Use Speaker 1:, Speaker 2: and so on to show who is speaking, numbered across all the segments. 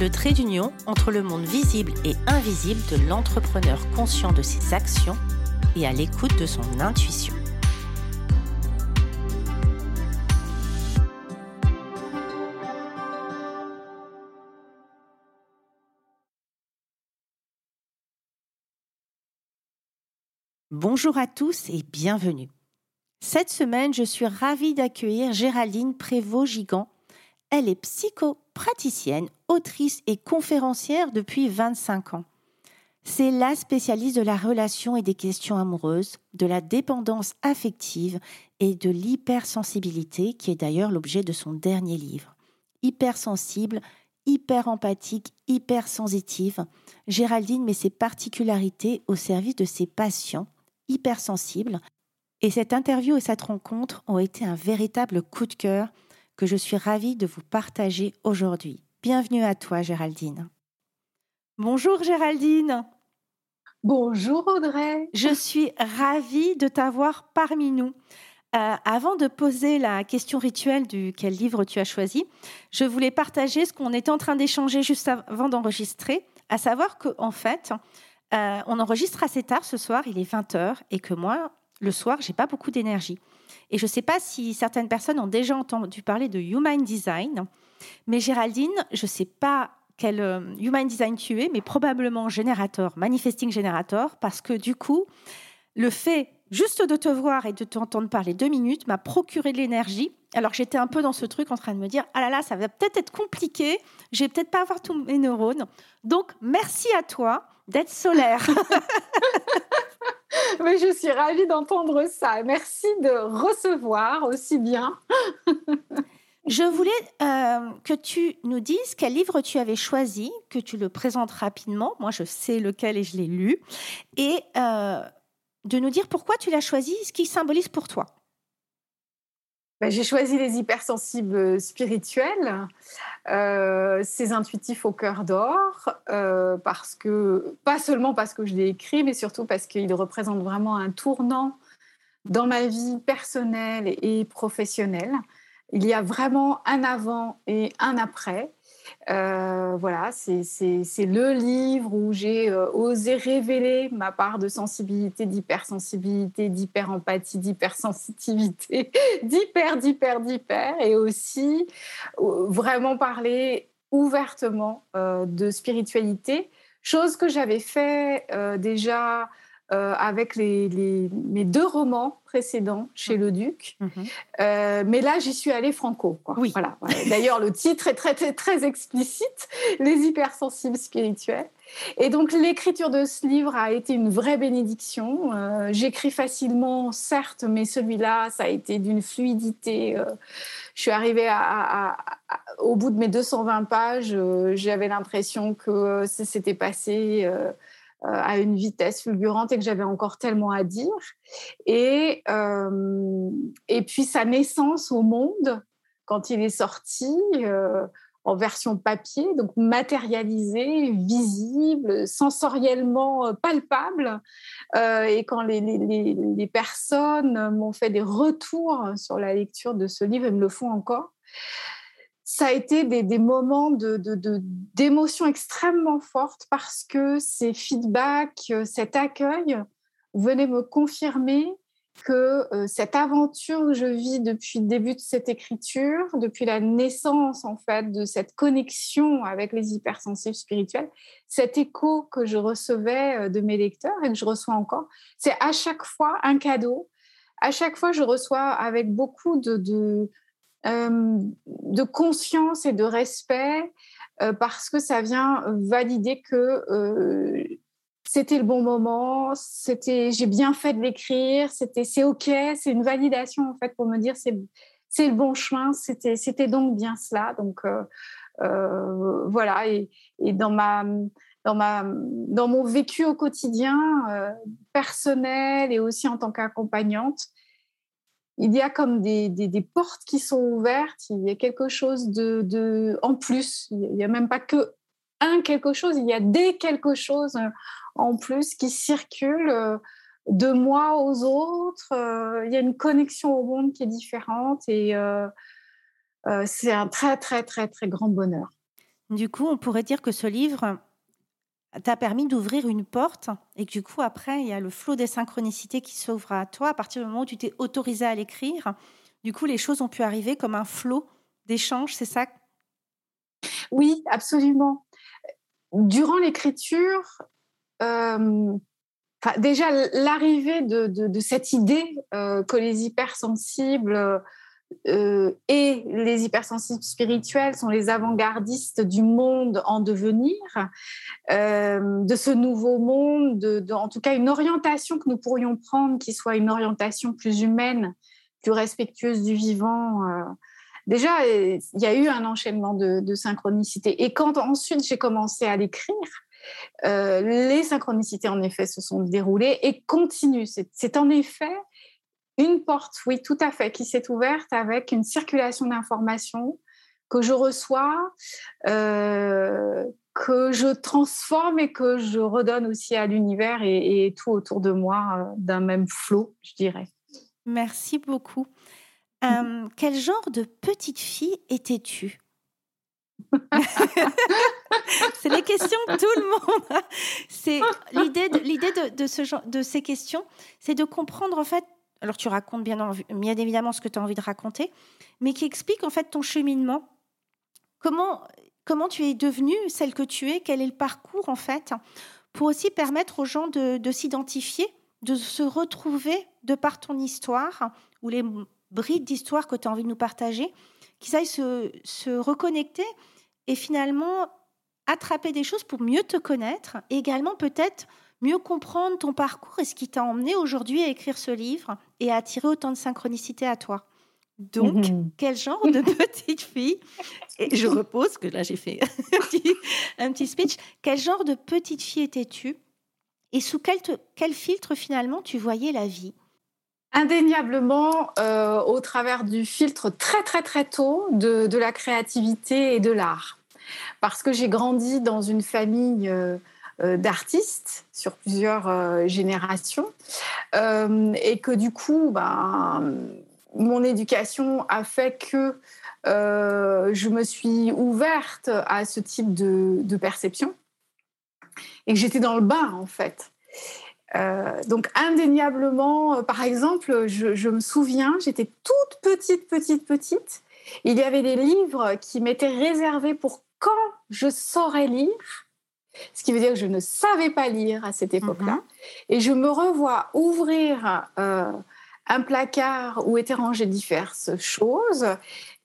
Speaker 1: le trait d'union entre le monde visible et invisible de l'entrepreneur conscient de ses actions et à l'écoute de son intuition. Bonjour à tous et bienvenue. Cette semaine, je suis ravie d'accueillir Géraldine Prévost-Gigant. Elle est psychopraticienne, autrice et conférencière depuis 25 ans. C'est la spécialiste de la relation et des questions amoureuses, de la dépendance affective et de l'hypersensibilité, qui est d'ailleurs l'objet de son dernier livre. Hypersensible, hyper empathique, hypersensitive, Géraldine met ses particularités au service de ses patients hypersensible. Et cette interview et cette rencontre ont été un véritable coup de cœur que je suis ravie de vous partager aujourd'hui. Bienvenue à toi, Géraldine. Bonjour, Géraldine.
Speaker 2: Bonjour, Audrey.
Speaker 1: Je suis ravie de t'avoir parmi nous. Euh, avant de poser la question rituelle du quel livre tu as choisi, je voulais partager ce qu'on était en train d'échanger juste avant d'enregistrer, à savoir qu'en en fait, euh, on enregistre assez tard ce soir, il est 20h, et que moi, le soir, j'ai pas beaucoup d'énergie. Et je ne sais pas si certaines personnes ont déjà entendu parler de Human Design, mais Géraldine, je ne sais pas quel euh, Human Design tu es, mais probablement générateur, manifesting générateur, parce que du coup, le fait juste de te voir et de t'entendre parler deux minutes m'a procuré de l'énergie. Alors j'étais un peu dans ce truc en train de me dire ah là là ça va peut-être être compliqué, je vais peut-être pas avoir tous mes neurones. Donc merci à toi d'être solaire.
Speaker 2: Mais je suis ravie d'entendre ça. Merci de recevoir aussi bien.
Speaker 1: je voulais euh, que tu nous dises quel livre tu avais choisi, que tu le présentes rapidement. Moi, je sais lequel et je l'ai lu. Et euh, de nous dire pourquoi tu l'as choisi, ce qu'il symbolise pour toi.
Speaker 2: Ben, j'ai choisi les hypersensibles spirituels, euh, ces intuitifs au cœur d'or, euh, parce que pas seulement parce que je l'ai écrit, mais surtout parce qu'ils représentent vraiment un tournant dans ma vie personnelle et professionnelle. Il y a vraiment un avant et un après. Euh, voilà, c'est le livre où j'ai euh, osé révéler ma part de sensibilité, d'hypersensibilité, d'hyperempathie, d'hypersensitivité, d'hyper, d'hyper, d'hyper, et aussi euh, vraiment parler ouvertement de spiritualité, chose que j'avais fait déjà euh, avec les, mes deux romans précédents chez mmh. Le Duc. Mmh. Euh, mais là, j'y suis allée franco. Oui. Voilà. D'ailleurs, le titre est très, très, très explicite, Les hypersensibles spirituels. Et donc, l'écriture de ce livre a été une vraie bénédiction. Euh, j'écris facilement, certes, mais celui-là, ça a été d'une fluidité. je suis arrivée à, au bout de mes 220 pages, j'avais l'impression que c'était passé euh, à une vitesse fulgurante et que j'avais encore tellement à dire. Et, euh, et puis sa naissance au monde, quand il est sorti, euh, en version papier, donc matérialisé, visible, sensoriellement palpable. et quand les, les, les personnes m'ont fait des retours sur la lecture de ce livre et me le font encore, ça a été des, moments d'émotion extrêmement fortes parce que ces feedbacks, euh, cet accueil venaient me confirmer que euh, cette aventure que je vis depuis le début de cette écriture, depuis la naissance en fait de cette connexion avec les hypersensibles spirituels, cet écho que je recevais euh, de mes lecteurs et que je reçois encore, c'est à chaque fois un cadeau. À chaque fois, je reçois avec beaucoup de de conscience et de respect euh, parce que ça vient valider que euh, c'était le bon moment, c'était j'ai bien fait de l'écrire, c'était c'est ok, c'est une validation en fait pour me dire c'est c'est le bon chemin, c'était c'était donc bien cela. Donc voilà et, dans ma dans, ma, dans mon vécu au quotidien, euh, personnel et aussi en tant qu'accompagnante, il y a comme des, des, portes qui sont ouvertes, il y a quelque chose de, de en plus, il n'y a même pas que un quelque chose, il y a des quelque chose en plus qui circulent euh, de moi aux autres, euh, il y a une connexion au monde qui est différente et c'est un très très très très grand bonheur.
Speaker 1: Du coup, on pourrait dire que ce livre t'a permis d'ouvrir une porte et que du coup, après, il y a le flot des synchronicités qui s'ouvre à toi à partir du moment où tu t'es autorisé à l'écrire. Du coup, les choses ont pu arriver comme un flot d'échanges, c'est ça?
Speaker 2: Oui, absolument. Durant l'écriture, euh, déjà l'arrivée de, cette idée euh, que les hypersensibles euh, et les hypersensibles spirituels sont les avant-gardistes du monde en devenir, euh, de ce nouveau monde, de, en tout cas une orientation que nous pourrions prendre qui soit une orientation plus humaine, plus respectueuse du vivant. Euh. Déjà, il y a eu un enchaînement de, de synchronicités. Et quand ensuite j'ai commencé à l'écrire, les synchronicités en effet se sont déroulées et continuent. C'est en effet une porte, oui, tout à fait, qui s'est ouverte avec une circulation d'informations que je reçois, euh, que je transforme et que je redonne aussi à l'univers et, tout autour de moi euh, d'un même flot, je dirais.
Speaker 1: Merci beaucoup. Euh, quel genre de petite fille étais-tu? C'est les questions que tout le monde C'est l'idée de, l'idée de, de, ce genre, de ces questions, c'est de comprendre en fait alors tu racontes bien, évidemment ce que tu as envie de raconter, mais qui explique en fait ton cheminement. Comment, comment tu es devenue celle que tu es, quel est le parcours en fait, pour aussi permettre aux gens de, s'identifier, de se retrouver de par ton histoire ou les brides d'histoire que tu as envie de nous partager, qu'ils aillent se, se reconnecter et finalement attraper des choses pour mieux te connaître et également peut-être mieux comprendre ton parcours et ce qui t'a emmené aujourd'hui à écrire ce livre et à attirer autant de synchronicité à toi. Donc, mhm. quel genre de petite fille Et je repose, que là j'ai fait un petit, speech. Quel genre de petite fille étais-tu Et sous quel, quel, filtre finalement tu voyais la vie?
Speaker 2: Indéniablement euh, au travers du filtre très très très tôt de, de la créativité et de l'art. Parce que j'ai grandi dans une famille... Euh, euh, d'artistes sur plusieurs euh, générations euh, et que du coup, ben, mon éducation a fait que je me suis ouverte à ce type de, perception et que j'étais dans le bain en fait. donc indéniablement, par exemple, je me souviens, j'étais toute petite, petite, petite. Il y avait des livres qui m'étaient réservés pour quand je saurais lire ce qui veut dire que je ne savais pas lire à cette époque-là. Mhm. Et je me revois ouvrir euh, un placard où étaient rangées diverses choses.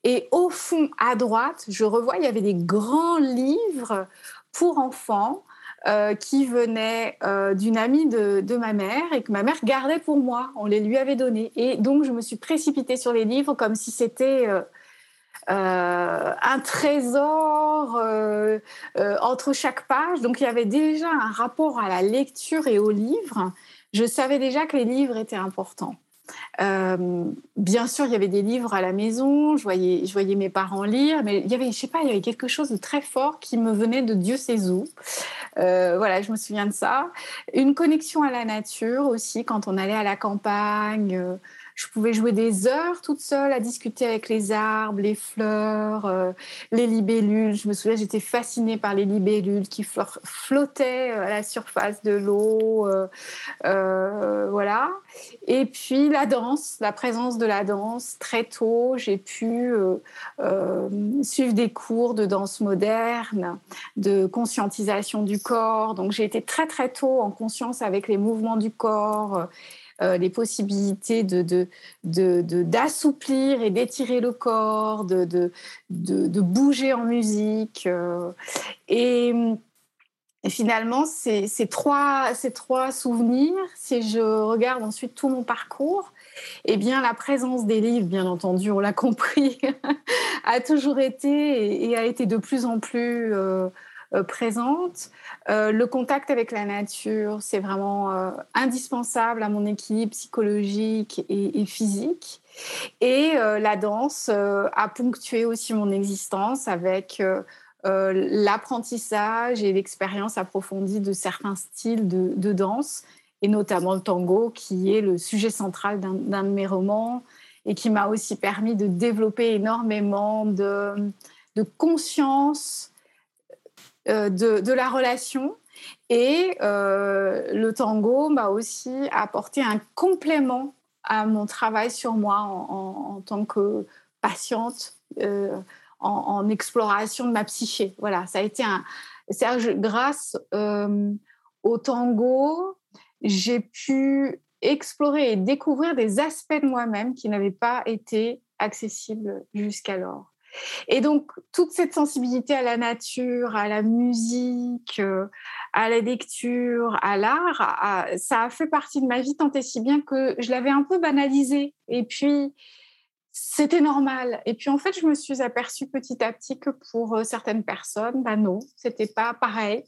Speaker 2: Et au fond, à droite, je revois, il y avait des grands livres pour enfants euh, qui venaient euh, d'une amie de, de, ma mère et que ma mère gardait pour moi. On les lui avait donnés. Et donc, je me suis précipitée sur les livres comme si c'était un trésor euh, euh, entre chaque page. Donc il y avait déjà un rapport à la lecture et aux livres. Je savais déjà que les livres étaient importants. bien sûr, il y avait des livres à la maison, je voyais, je voyais mes parents lire, mais il y avait, je sais pas, il y avait quelque chose de très fort qui me venait de Dieu sait où. voilà, je me souviens de ça. Une connexion à la nature aussi, quand on allait à la campagne. Je pouvais jouer des heures toute seule à discuter avec les arbres, les fleurs, euh, les libellules. Je me souviens, j'étais fascinée par les libellules qui flottaient euh, à la surface de l'eau. Euh, voilà. Et puis la danse, la présence de la danse. Très tôt, j'ai pu suivre des cours de danse moderne, de conscientisation du corps. Donc j'ai été très très tôt en conscience avec les mouvements du corps euh, les possibilités de, d'assouplir et d'étirer le corps, de, de, bouger en musique. Euh, et, finalement, ces, trois, ces trois souvenirs, si je regarde ensuite tout mon parcours, eh bien, la présence des livres, bien entendu, on l'a compris, a toujours été et, a été de plus en plus... Euh, présente. le contact avec la nature, c'est vraiment indispensable à mon équilibre psychologique et, physique. Et la danse a ponctué aussi mon existence avec l'apprentissage et l'expérience approfondie de certains styles de, danse, et notamment le tango, qui est le sujet central d'un de mes romans et qui m'a aussi permis de développer énormément de, de conscience euh, de, de, la relation. Et euh, le tango m'a aussi apporté un complément à mon travail sur moi en, en, tant que patiente, euh, en, exploration de ma psyché. Voilà, ça a été un. Grâce au tango, j'ai pu explorer et découvrir des aspects de moi-même qui n'avaient pas été accessibles jusqu'alors. Et donc, toute cette sensibilité à la nature, à la musique, euh, à la lecture, à l'art, ça a fait partie de ma vie tant et si bien que je l'avais un peu banalisé. Et puis, c'était normal. Et puis, en fait, je me suis aperçue petit à petit que pour euh, certaines personnes, bah non, c'était pas pareil.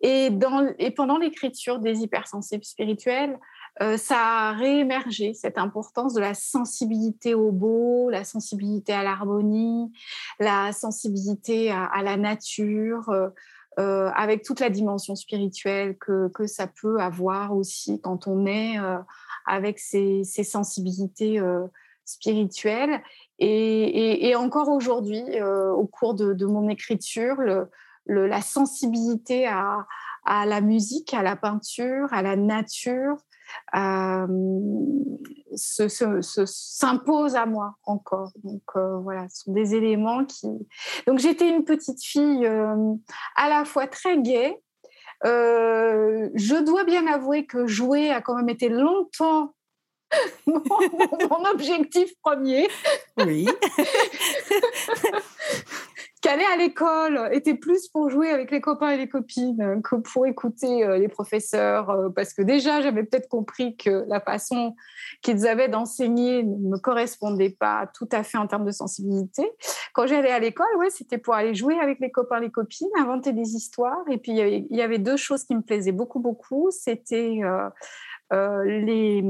Speaker 2: Et, dans, et pendant l'écriture des hypersensibles spirituels, euh, ça a réémergé cette importance de la sensibilité au beau, la sensibilité à l'harmonie, la sensibilité à, la nature, euh, euh, avec toute la dimension spirituelle que, que, ça peut avoir aussi quand on est avec ces, sensibilités spirituelles. Et, encore aujourd'hui, au cours de, mon écriture, la sensibilité à, la musique, à la peinture, à la nature, s'impose à moi encore. Donc euh, voilà, ce sont des éléments qui. Donc j'étais une petite fille euh, à la fois très gaie. je dois bien avouer que jouer a quand même été longtemps mon, mon, objectif premier.
Speaker 1: Oui.
Speaker 2: qu'aller à l'école était plus pour jouer avec les copains et les copines que pour écouter euh, les professeurs, euh, parce que déjà, j'avais peut-être compris que la façon qu'ils avaient d'enseigner ne me correspondait pas tout à fait en termes de sensibilité. Quand j'allais à l'école, ouais, c'était pour aller jouer avec les copains et les copines, inventer des histoires. Et puis, il y avait, deux choses qui me plaisaient beaucoup, beaucoup. C'était euh, les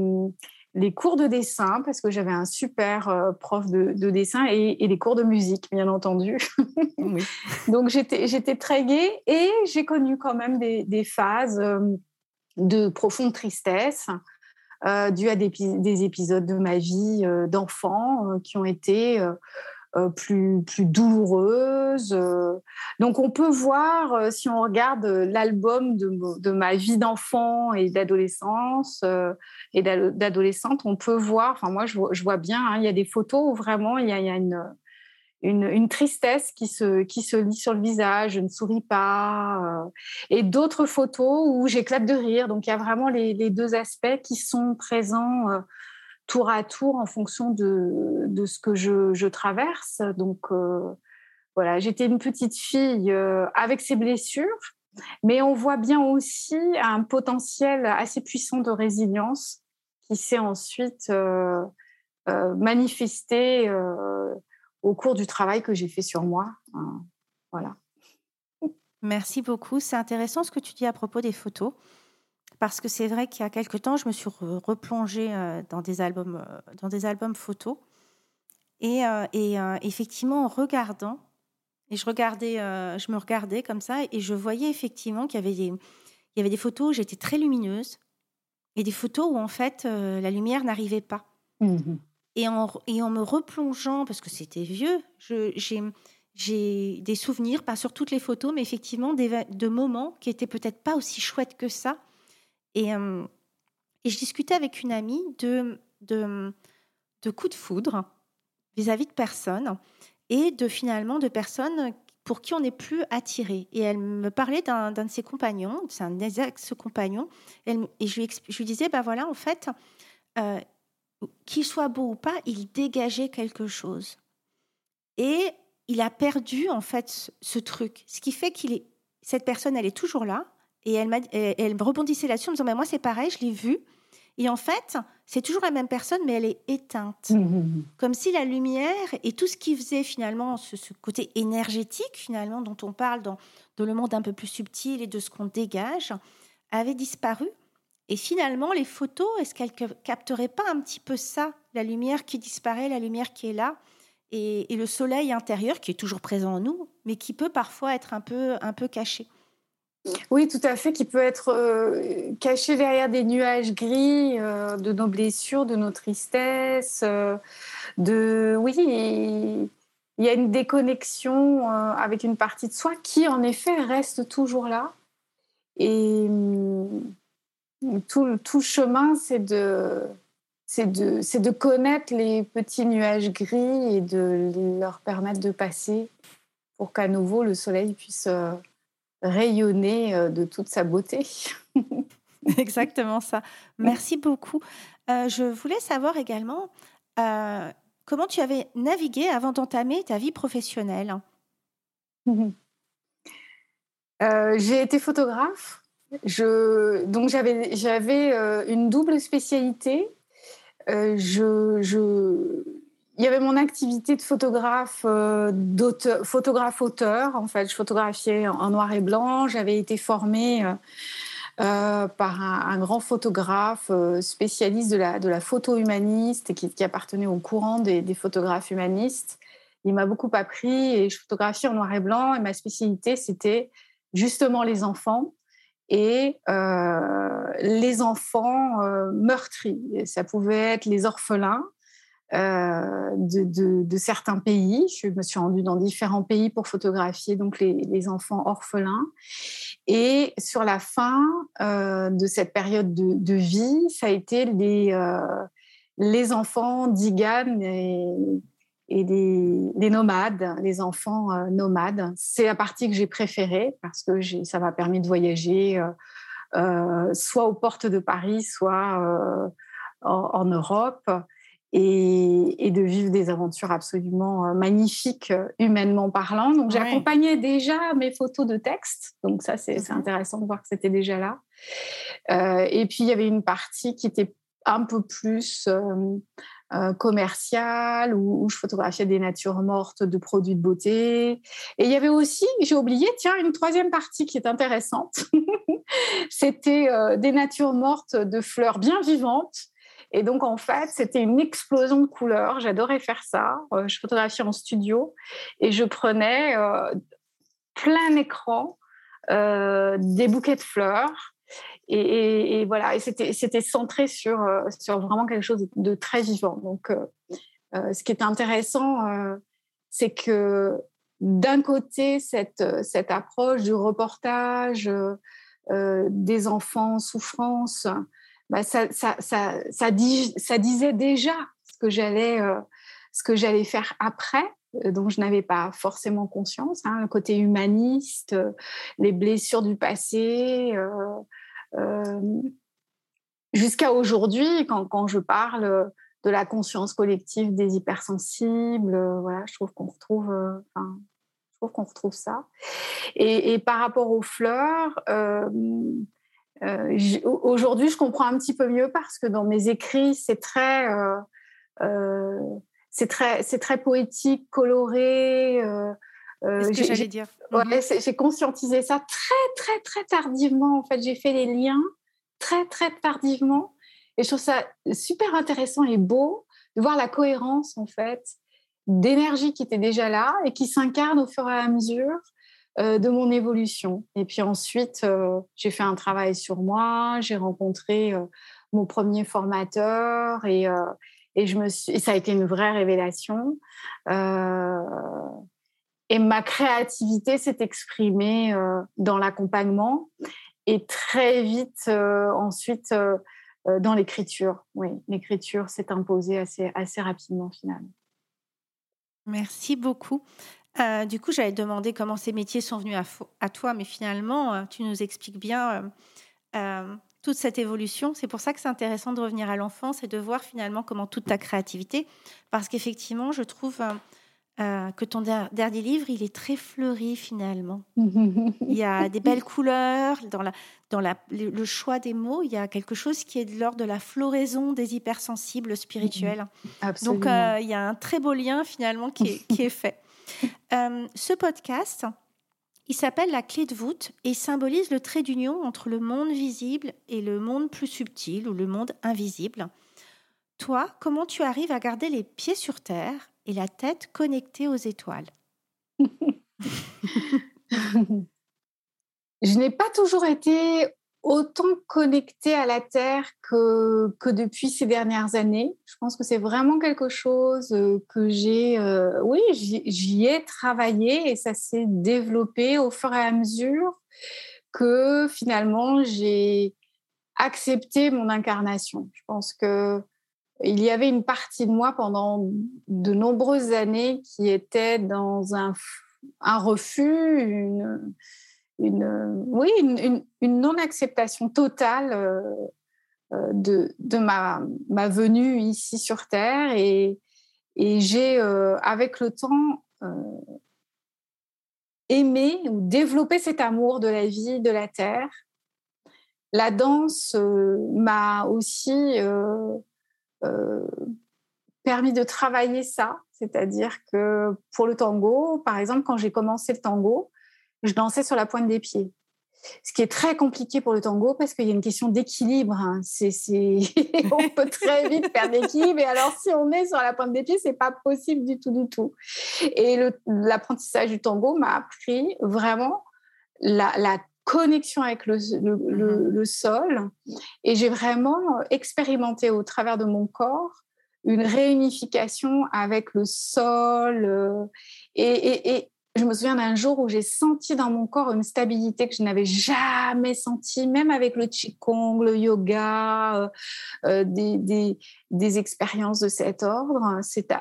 Speaker 2: les cours de dessin, parce que j'avais un super euh, prof de, dessin, et, les cours de musique, bien entendu. Donc j'étais très gaie et j'ai connu quand même des, phases euh, de profonde tristesse. Euh, dues à des, des, épisodes de ma vie d'enfant qui ont été euh, plus, plus douloureuse. Euh. Donc on peut voir, euh, si on regarde l'album de, de, ma vie d'enfant et d'adolescence et d'adolescente, on peut voir, enfin moi je vois, bien, hein, il y a des photos où vraiment il y a, une, une, tristesse qui se, qui se lit sur le visage, je ne souris pas, et d'autres photos où j'éclate de rire. Donc il y a vraiment les deux aspects qui sont présents tour à tour en fonction de, de ce que je, je traverse. Donc euh, voilà, j'étais une petite fille euh, avec ses blessures, mais on voit bien aussi un potentiel assez puissant de résilience qui s'est ensuite euh, manifesté au cours du travail que j'ai fait sur moi. Hein, voilà.
Speaker 1: Merci beaucoup. C'est intéressant ce que tu dis à propos des photos parce que c'est vrai qu'il y a quelque temps, je me suis replongée euh, dans des albums, euh, dans des albums photos. Et, euh, et effectivement, en regardant, et je, regardais, je me regardais comme ça, et je voyais effectivement qu'il y avait des, il y avait des photos où j'étais très lumineuse, et des photos où en fait la lumière n'arrivait pas. Mmh et, en, et en me replongeant, parce que c'était vieux, j'ai des souvenirs, pas sur toutes les photos, mais effectivement des, de moments qui étaient peut-être pas aussi chouettes que ça, et, et je discutais avec une amie de, de, de coups de foudre vis-à-vis de personnes et de finalement de personnes pour qui on n'est plus attiré. Et elle me parlait d'un de ses compagnons, c'est un ex-compagnon, et je lui, je lui disais, ben voilà, en fait, euh, qu'il soit beau ou pas, il dégageait quelque chose. Et il a perdu, en fait, ce, ce truc. Ce qui fait qu'il est, cette personne, elle est toujours là, et elle, elle rebondissait là-dessus en me disant, mais moi c'est pareil, je l'ai vu. Et en fait, c'est toujours la même personne, mais elle est éteinte. Mmh. Comme si la lumière et tout ce qui faisait finalement ce, côté énergétique, finalement, dont on parle dans, dans, le monde un peu plus subtil et de ce qu'on dégage, avait disparu. Et finalement, les photos, est-ce qu'elles capteraient pas un petit peu ça La lumière qui disparaît, la lumière qui est là, et, le soleil intérieur qui est toujours présent en nous, mais qui peut parfois être un peu, un peu caché?
Speaker 2: Oui, tout à fait, qui peut être euh, caché derrière des nuages gris euh, de nos blessures, de nos tristesses, euh, de oui, il y a une déconnexion avec une partie de soi qui, en effet, reste toujours là. Et tout, tout chemin, c'est de c'est de, de connaître les petits nuages gris et de leur permettre de passer pour qu'à nouveau le soleil puisse rayonner euh, de toute sa beauté.
Speaker 1: Exactement ça. Merci beaucoup. Euh, je voulais savoir également comment tu avais navigué avant d'entamer ta vie professionnelle?
Speaker 2: J'ai été photographe. Je, donc j'avais, j'avais une double spécialité euh, je, il y avait mon activité de photographe, euh, d'auteur, photographe auteur. En fait, je photographiais en, noir et blanc. J'avais été formée euh, par un, grand photographe spécialiste de la, photo humaniste qui, appartenait au courant des, photographes humanistes. Il m'a beaucoup appris et je photographiais en noir et blanc. Et ma spécialité, c'était justement les enfants et euh, les enfants euh, meurtris. Ça pouvait être les orphelins euh, de, certains pays. Je me suis rendue dans différents pays pour photographier donc les, enfants orphelins. Et sur la fin de cette période de, vie, ça a été les, les enfants d'Igan et, et des, nomades, les enfants euh, nomades. C'est la partie que j'ai préférée parce que ça m'a permis de voyager euh, euh, soit aux portes de Paris, soit en, Europe. Et, de vivre des aventures absolument magnifiques, humainement parlant. Donc, j'accompagnais déjà mes photos de texte. Donc, ça, c'est mmh intéressant de voir que c'était déjà là. et puis, il y avait une partie qui était un peu plus euh, commercial où, je photographiais des natures mortes de produits de beauté. Et il y avait aussi, j'ai oublié, tiens, une troisième partie qui est intéressante. c'était euh, des natures mortes de fleurs bien vivantes. Et donc, en fait, c'était une explosion de couleurs. J'adorais faire ça. Euh, je photographiais en studio et je prenais plein écran des bouquets de fleurs et, voilà, et c'était centré sur, euh, sur vraiment quelque chose de, très vivant. Donc, euh, euh, ce qui est intéressant, c'est que d'un côté, cette, cette approche du reportage des enfants en souffrance, bah, ça, disait déjà ce que j'allais j'allais faire après, dont je n'avais pas forcément conscience, hein, le côté humaniste, les blessures du passé, euh, jusqu'à aujourd'hui, quand, je parle de la conscience collective des hypersensibles, euh, voilà, je trouve qu'on retrouve, euh, retrouve ça. Et, par rapport aux fleurs, aujourd'hui, je comprends un petit peu mieux parce que dans mes écrits, c'est très, c'est très, c'est très poétique, coloré.
Speaker 1: Euh, ce que j'allais dire.
Speaker 2: Mhm. j'ai conscientisé ça très, très, très tardivement. En fait, j'ai fait les liens très, très tardivement. Et je trouve ça super intéressant et beau de voir la cohérence, en fait, d'énergie qui était déjà là et qui s'incarne au fur et à mesure euh, de mon évolution. Et puis ensuite, euh, j'ai fait un travail sur moi, j'ai rencontré mon premier formateur et, et, je me ça a été une vraie révélation. Et ma créativité s'est exprimée euh, dans l'accompagnement et très vite euh, ensuite euh, dans l'écriture. Oui, l'écriture s'est imposée assez, assez rapidement finalement.
Speaker 1: Merci beaucoup. Du coup, j'avais demandé comment ces métiers sont venus à, toi, mais finalement, tu nous expliques bien toute cette évolution. C'est pour ça que c'est intéressant de revenir à l'enfance et de voir finalement comment toute ta créativité, parce qu'effectivement, je trouve euh, que ton dernier livre, il est très fleuri finalement. il y a des belles couleurs dans, la, dans la, le choix des mots. Il y a quelque chose qui est de l'ordre de la floraison des hypersensibles spirituels. Donc euh, il y a un très beau lien finalement qui est, qui est fait. Euh, ce podcast, il s'appelle La clé de voûte et symbolise le trait d'union entre le monde visible et le monde plus subtil ou le monde invisible. Toi, comment tu arrives à garder les pieds sur terre et la tête connectée aux étoiles?
Speaker 2: Je n'ai pas toujours été autant connectée à la Terre que, depuis ces dernières années. Je pense que c'est vraiment quelque chose euh, que j'ai, euh, oui, j'y ai travaillé et ça s'est développé au fur et à mesure que finalement j'ai accepté mon incarnation. Je pense que il y avait une partie de moi pendant de nombreuses années qui était dans un refus, une, une, oui, une, non-acceptation totale euh, euh, de, ma, venue ici sur Terre. Et, j'ai, euh, avec le temps, aimé ou développé cet amour de la vie, de la Terre. La danse m'a aussi euh, permis de travailler ça. C'est-à-dire que pour le tango, par exemple, quand j'ai commencé le tango, je dansais sur la pointe des pieds. Ce qui est très compliqué pour le tango parce qu'il y a une question d'équilibre. Hein. C'est, on peut très vite perdre l'équilibre. Et alors, si on est sur la pointe des pieds, c'est pas possible du tout, du tout. Et l'apprentissage du tango m'a appris vraiment la, la connexion avec le, le, mmh sol. Et j'ai vraiment expérimenté au travers de mon corps une réunification avec le sol. Euh, et, et, je me souviens d'un jour où j'ai senti dans mon corps une stabilité que je n'avais jamais sentie, même avec le qigong, le yoga, euh, euh, des, des, expériences de cet ordre. C'est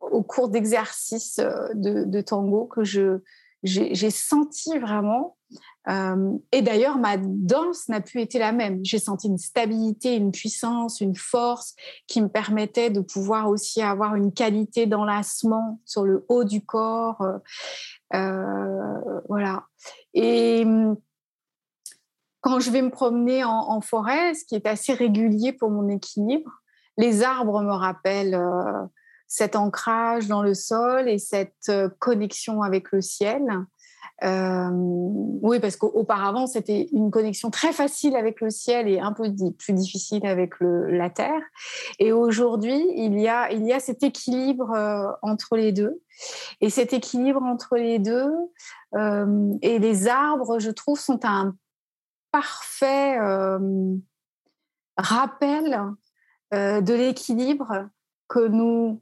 Speaker 2: au cours d'exercices de, de, tango que j'ai senti vraiment euh, et d'ailleurs, ma danse n'a plus été la même. J'ai senti une stabilité, une puissance, une force qui me permettait de pouvoir aussi avoir une qualité d'enlacement sur le haut du corps. Euh, voilà. Et quand je vais me promener en, forêt, ce qui est assez régulier pour mon équilibre, les arbres me rappellent euh, cet ancrage dans le sol et cette connexion avec le ciel. Euh, oui, parce qu'auparavant, c'était une connexion très facile avec le ciel et un peu plus difficile avec la terre. Et aujourd'hui, il, y a, il y a cet équilibre euh, entre les deux. Et cet équilibre entre les deux euh, et les arbres, je trouve, sont un parfait rappel de l'équilibre que nous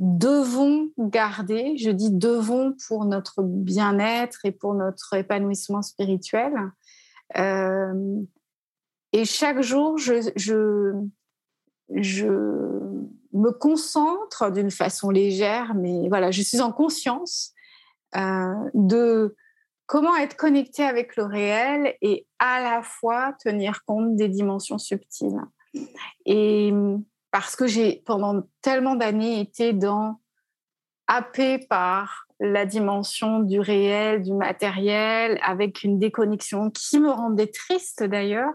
Speaker 2: devons garder, je dis devons pour notre bien-être et pour notre épanouissement spirituel. Euh, et chaque jour, je, me concentre d'une façon légère, mais voilà, je suis en conscience euh, de comment être connecté avec le réel et à la fois tenir compte des dimensions subtiles. Et parce que j'ai pendant tellement d'années été dans happé par la dimension du réel, du matériel, avec une déconnexion qui me rendait triste d'ailleurs.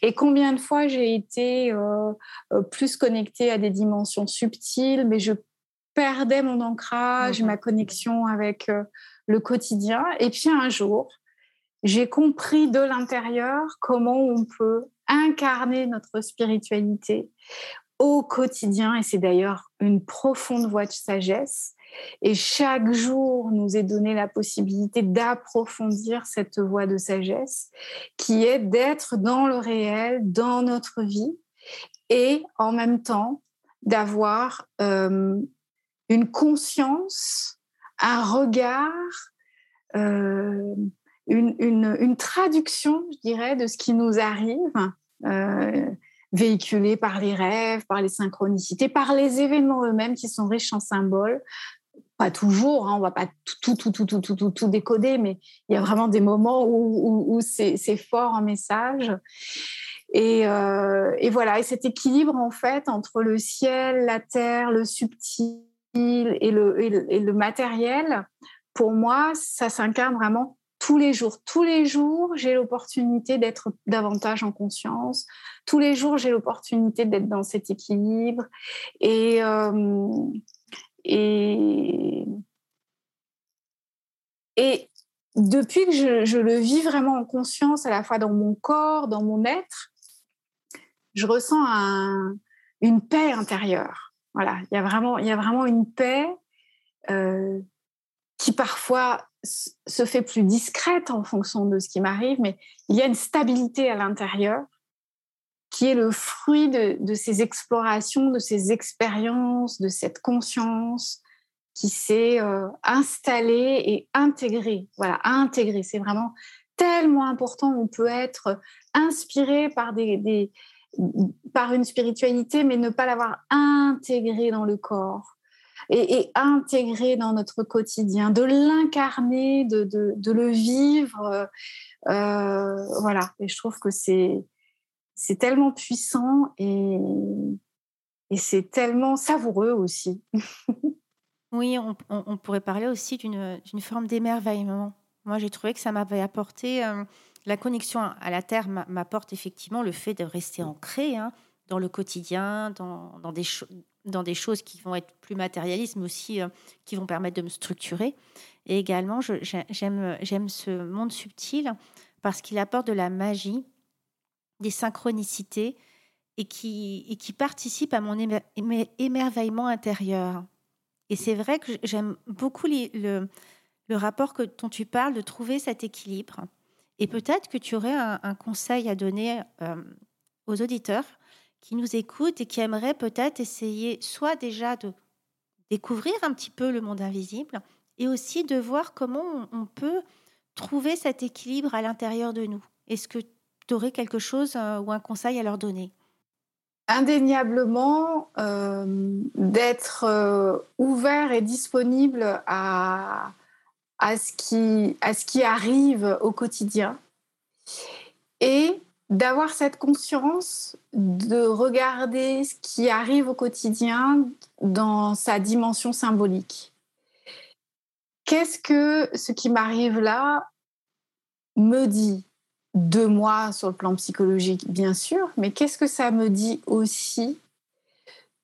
Speaker 2: Et combien de fois j'ai été euh, euh, plus connectée à des dimensions subtiles, mais je perdais mon ancrage, ma connexion avec euh, le quotidien. Et puis un jour, j'ai compris de l'intérieur comment on peut incarner notre spiritualité au quotidien, et c'est d'ailleurs une profonde voie de sagesse. Et chaque jour nous est donné la possibilité d'approfondir cette voie de sagesse, qui est d'être dans le réel, dans notre vie, et en même temps d'avoir euh, une conscience, un regard, euh, une, une, traduction, je dirais, de ce qui nous arrive. Euh, véhiculés par les rêves, par les synchronicités, par les événements eux-mêmes qui sont riches en symboles. Pas toujours, hein, on va pas tout, tout, tout, tout, tout, tout, tout décoder, mais il y a vraiment des moments où, c'est fort en message. Et, euh, et, voilà, et cet équilibre en fait entre le ciel, la terre, le subtil, et le, matériel, pour moi, ça s'incarne vraiment tous les jours. Tous les jours, j'ai l'opportunité d'être davantage en conscience. Tous les jours, j'ai l'opportunité d'être dans cet équilibre. Et, euh, et, et depuis que je, le vis vraiment en conscience, à la fois dans mon corps, dans mon être, je ressens une paix intérieure. Voilà, il y a vraiment, il y a vraiment une paix euh, qui parfois se fait plus discrète en fonction de ce qui m'arrive, mais il y a une stabilité à l'intérieur qui est le fruit de, ces explorations, de ces expériences, de cette conscience qui s'est euh, installée et intégrée. Voilà, intégrée, c'est vraiment tellement important. On peut être inspiré par, des, par une spiritualité, mais ne pas l'avoir intégrée dans le corps et, intégrer dans notre quotidien, de l'incarner, de, de, le vivre. Euh, voilà, et je trouve que c'est, tellement puissant et, et c'est tellement savoureux aussi.
Speaker 1: oui, on, pourrait parler aussi d'une forme d'émerveillement. Moi, j'ai trouvé que ça m'avait apporté euh, la connexion à la terre m'apporte effectivement le fait de rester ancré hein, dans le quotidien, dans, dans des choses dans des choses qui vont être plus matérialistes, mais aussi euh, qui vont permettre de me structurer. Et également, j'aime ce monde subtil parce qu'il apporte de la magie, des synchronicités et qui, et qui participe à mon émerveillement intérieur. Et c'est vrai que j'aime beaucoup le, le, rapport que, dont tu parles, de trouver cet équilibre. Et peut-être que tu aurais un, conseil à donner euh, aux auditeurs qui nous écoutent et qui aimeraient peut-être essayer soit déjà de découvrir un petit peu le monde invisible et aussi de voir comment on peut trouver cet équilibre à l'intérieur de nous. Est-ce que tu aurais quelque chose euh, ou un conseil à leur donner?
Speaker 2: Indéniablement, euh, d'être euh, ouvert et disponible à, à, ce qui, à ce qui arrive au quotidien et d'avoir cette conscience de regarder ce qui arrive au quotidien dans sa dimension symbolique. Qu'est-ce que ce qui m'arrive là me dit de moi sur le plan psychologique, bien sûr, mais qu'est-ce que ça me dit aussi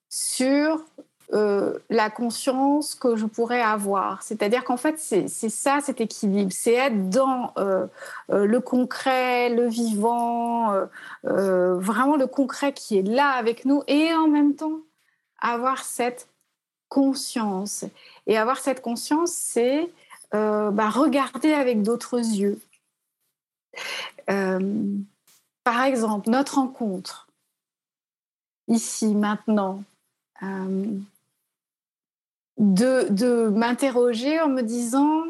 Speaker 2: sur euh, la conscience que je pourrais avoir. C'est-à-dire qu'en fait, c'est ça cet équilibre, c'est être dans euh, euh, le concret, le vivant, vraiment le concret qui est là avec nous et en même temps avoir cette conscience. Et avoir cette conscience, c'est bah, regarder avec d'autres yeux. par exemple, notre rencontre, ici, maintenant, de, m'interroger en me disant,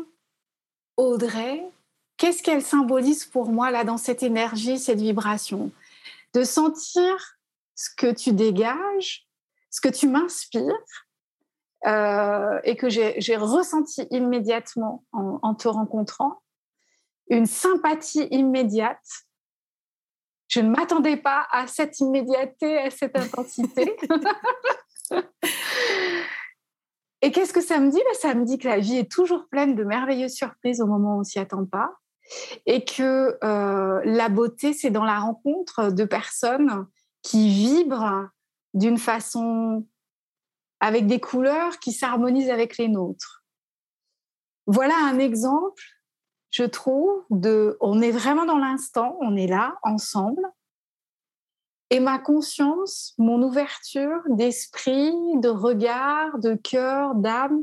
Speaker 2: Audrey, qu'est-ce qu'elle symbolise pour moi là dans cette énergie, cette vibration? De sentir ce que tu dégages, ce que tu m'inspires euh, et que j'ai ressenti immédiatement en, en, te rencontrant, une sympathie immédiate. Je ne m'attendais pas à cette immédiateté, à cette intensité. Et qu'est-ce que ça me dit? Ben, Ça me dit que la vie est toujours pleine de merveilleuses surprises au moment où on s'y attend pas. Et que euh, la beauté, c'est dans la rencontre de personnes qui vibrent d'une façon avec des couleurs qui s'harmonisent avec les nôtres. Voilà un exemple, je trouve, de on est vraiment dans l'instant, on est là ensemble, et ma conscience, mon ouverture d'esprit, de regard, de cœur, d'âme,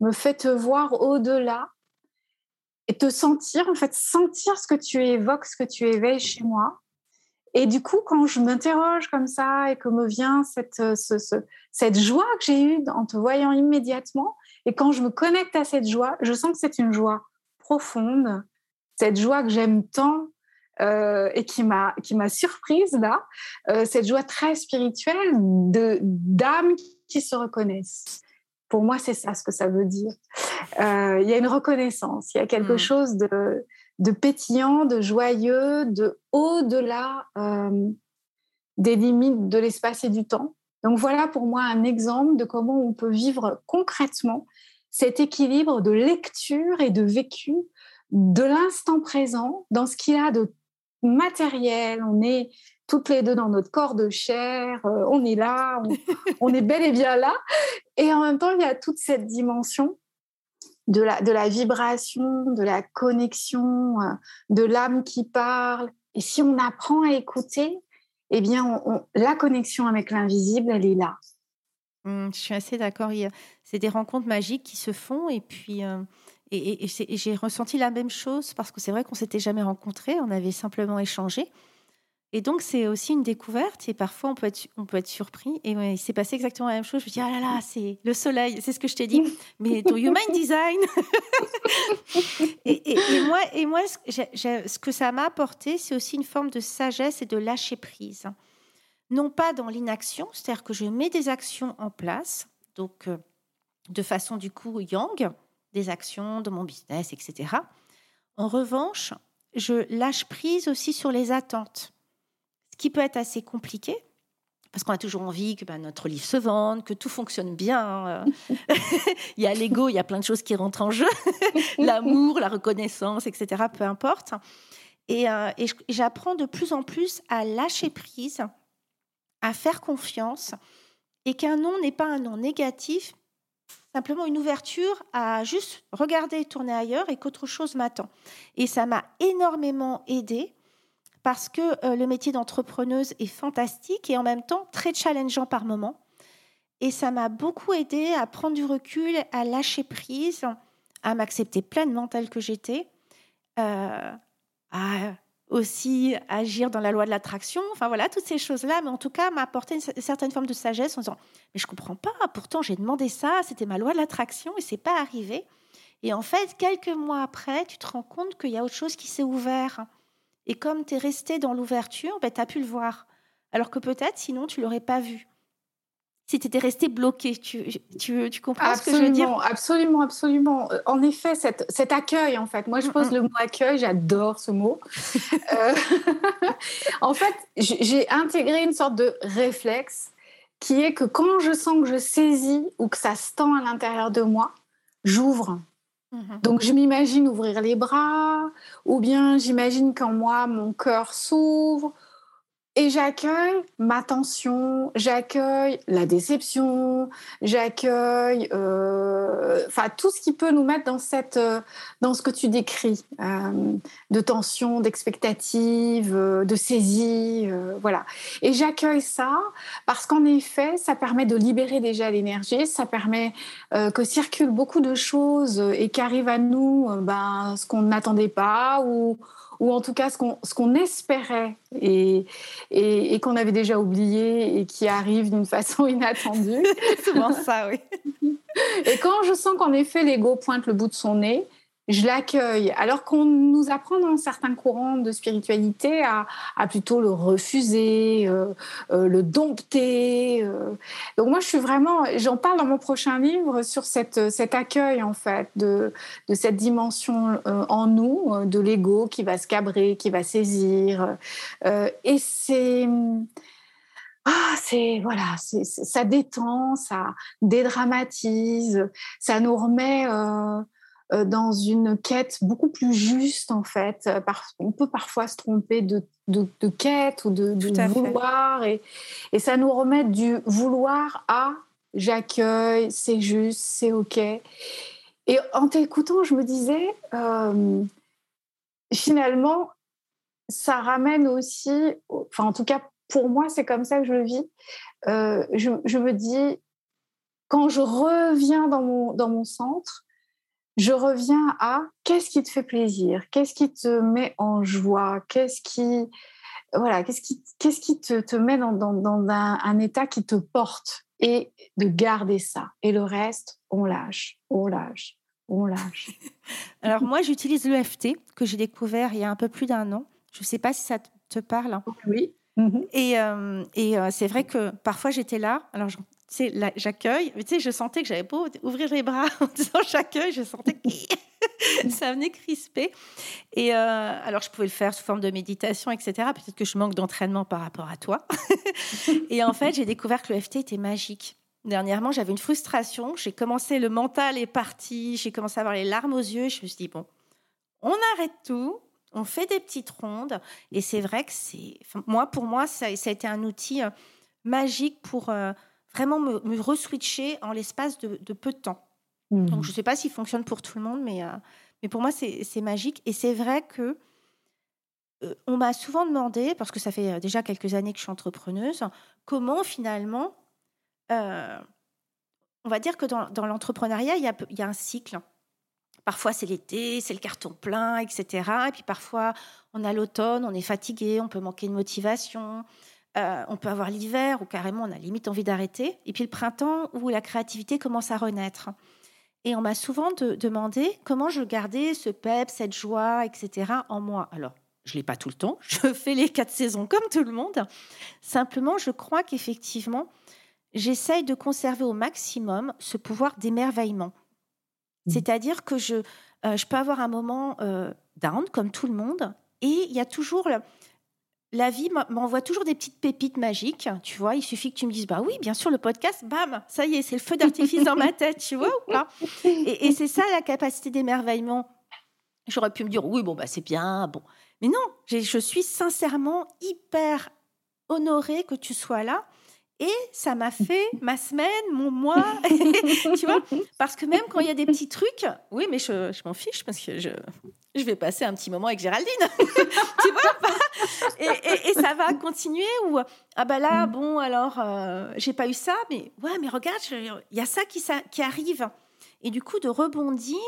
Speaker 2: me fait te voir au-delà et te sentir, en fait, sentir ce que tu évoques, ce que tu éveilles chez moi. Et du coup, quand je m'interroge comme ça et que me vient cette, cette joie que j'ai eue en te voyant immédiatement, et quand je me connecte à cette joie, je sens que c'est une joie profonde, cette joie que j'aime tant, euh, et qui m'a qui m'a surprise là, euh, cette joie très spirituelle de d'âmes qui se reconnaissent. Pour moi, c'est ça ce que ça veut dire. Euh, il y a une reconnaissance, il y a quelque hmm. chose de de pétillant, de joyeux, de au-delà des limites de l'espace et du temps. Donc voilà pour moi un exemple de comment on peut vivre concrètement cet équilibre de lecture et de vécu de l'instant présent dans ce qu'il a de matériel. On est toutes les deux dans notre corps de chair, euh, on est là, on, est bel et bien là. Et en même temps, il y a toute cette dimension de la, de la vibration, de la connexion, euh, de l'âme qui parle. Et si on apprend à écouter, eh bien, la connexion avec l'invisible, elle est là.
Speaker 1: Mmh, je suis assez d'accord. C'est des rencontres magiques qui se font et puis euh, et, j'ai ressenti la même chose parce que c'est vrai qu'on s'était jamais rencontrés, on avait simplement échangé. Et donc c'est aussi une découverte et parfois on peut être, on peut être surpris. Et il s'est passé exactement la même chose. Je me dis ah là là, c'est le soleil, c'est ce que je t'ai dit. Mais ton human design. et, moi, et moi, ce que ça m'a apporté, c'est aussi une forme de sagesse et de lâcher prise non pas dans l'inaction, c'est-à-dire que je mets des actions en place, donc euh, de façon du coup yang, des actions de mon business, etc. En revanche, je lâche prise aussi sur les attentes, ce qui peut être assez compliqué. Parce qu'on a toujours envie que ben, notre livre se vende, que tout fonctionne bien. il y a l'ego, il y a plein de choses qui rentrent en jeu. L'amour, la reconnaissance, etc. Peu importe. Et, euh, et j'apprends de plus en plus à lâcher prise à faire confiance et qu'un non n'est pas un non négatif, simplement une ouverture à juste regarder et tourner ailleurs et qu'autre chose m'attend. Et ça m'a énormément aidé parce que euh, le métier d'entrepreneuse est fantastique et en même temps très challengeant par moments. Et ça m'a beaucoup aidé à prendre du recul, à lâcher prise, à m'accepter pleinement telle que j'étais, euh, à aussi agir dans la loi de l'attraction, enfin voilà, toutes ces choses-là, mais en tout cas m'apporter une certaine forme de sagesse en disant mais je comprends pas, pourtant j'ai demandé ça, c'était ma loi de l'attraction et c'est pas arrivé. Et en fait, quelques mois après, tu te rends compte qu'il y a autre chose qui s'est ouvert. Et comme tu es resté dans l'ouverture, ben, tu as pu le voir. Alors que peut-être, sinon, tu l'aurais pas vu si tu étais resté bloqué. Tu, tu, tu comprends ce que je veux dire?
Speaker 2: Absolument, absolument. Euh, en effet, cet accueil, en fait, moi je pose le mot accueil, j'adore ce mot. Euh, en fait, j'ai intégré une sorte de réflexe qui est que quand je sens que je saisis ou que ça se tend à l'intérieur de moi, j'ouvre. Mm-hmm. Donc je m'imagine ouvrir les bras, ou bien j'imagine qu'en moi mon cœur s'ouvre, et j'accueille ma tension, j'accueille la déception, j'accueille euh, tout ce qui peut nous mettre dans cette euh, dans ce que tu décris euh, de tension, d'expectative, de saisie, voilà. Et j'accueille ça parce qu'en effet, ça permet de libérer déjà l'énergie, ça permet que circulent beaucoup de choses et qu'arrive à nous ben ce qu'on n'attendait pas ou ou en tout cas ce qu'on, ce qu'on espérait et, et, qu'on avait déjà oublié et qui arrive d'une façon inattendue.
Speaker 1: C'est souvent ça, oui.
Speaker 2: Et quand je sens qu'en effet l'ego pointe le bout de son nez, je l'accueille. Alors qu'on nous apprend dans certains courants de spiritualité à, plutôt le refuser, euh, euh, le dompter. Euh. Donc moi, je suis vraiment, j'en parle dans mon prochain livre sur cette, cet accueil en fait de, de cette dimension en nous, de l'ego qui va se cabrer, qui va saisir. et c'est ah, c'est voilà, ça détend, ça dédramatise, ça nous remet dans une quête beaucoup plus juste en fait. Euh, on peut parfois se tromper de, de, quête ou de, vouloir et, et, ça nous remet du vouloir à j'accueille, c'est juste, c'est ok. Et en t'écoutant, je me disais, euh, finalement, ça ramène aussi, enfin en tout cas pour moi, c'est comme ça que je le vis. je, je, me dis, quand je reviens dans mon, dans mon centre, je reviens à qu'est-ce qui te fait plaisir, qu'est-ce qui te met en joie, qu'est-ce qui, voilà, qu'est-ce qui, qu'est-ce qui te, te met dans, dans, dans un, un, état qui te porte? Et de garder ça. Et le reste, on lâche, on lâche, on lâche.
Speaker 1: Alors moi, j'utilise l'EFT que j'ai découvert il y a un peu plus d'un an. Je ne sais pas si ça te parle.
Speaker 2: Oui.
Speaker 1: Et, euh, et euh, c'est vrai que parfois j'étais là. Alors tu sais, j'accueille. Tu sais, je sentais que j'avais beau ouvrir les bras en disant j'accueille, je sentais que ça venait crisper. Et euh, alors, je pouvais le faire sous forme de méditation, etc. Peut-être que je manque d'entraînement par rapport à toi. et en fait, j'ai découvert que le FT était magique. Dernièrement, j'avais une frustration. J'ai commencé, le mental est parti. J'ai commencé à avoir les larmes aux yeux. Je me suis dit, bon, on arrête tout. On fait des petites rondes. Et c'est vrai que c'est. moi, pour moi, ça, a été un outil euh, magique pour. Euh, vraiment me, me re-switcher en l'espace de, peu de temps. Donc, mmh. je ne sais pas s'il fonctionne pour tout le monde, mais, euh, mais pour moi, c'est magique. Et c'est vrai que euh, on m'a souvent demandé, parce que ça fait euh, déjà quelques années que je suis entrepreneuse, comment finalement, on va dire que dans, dans l'entrepreneuriat, il y, y a, un cycle. Parfois, c'est l'été, c'est le carton plein, etc. Et puis parfois, on a l'automne, on est fatigué, on peut manquer de motivation. Euh, on peut avoir l'hiver où carrément on a limite envie d'arrêter, et puis le printemps où la créativité commence à renaître. Et on m'a souvent demandé comment je gardais ce pep, cette joie, etc. en moi. Alors, je ne l'ai pas tout le temps, je fais les quatre saisons comme tout le monde. Simplement, je crois qu'effectivement, j'essaye de conserver au maximum ce pouvoir d'émerveillement. Mmh. C'est-à-dire que je, euh, je peux avoir un moment euh, down, comme tout le monde, et il y a toujours la vie m'envoie toujours des petites pépites magiques, tu vois. Il suffit que tu me dises, bah oui, bien sûr, le podcast, bam, ça y est, c'est le feu d'artifice dans ma tête, tu vois ou pas et, c'est ça la capacité d'émerveillement. J'aurais pu me dire, oui, bon, bah c'est bien, bon. Mais non, je suis sincèrement hyper honorée que tu sois là. Et ça m'a fait ma semaine, mon mois, tu vois Parce que même quand il y a des petits trucs, oui, mais je, je m'en fiche parce que je, je vais passer un petit moment avec Géraldine, tu vois et, et, ça va continuer ou ah bah là, mm. bon, alors, euh, j'ai pas eu ça, mais ouais, mais regarde, il y a ça qui, ça qui arrive. Et du coup, de rebondir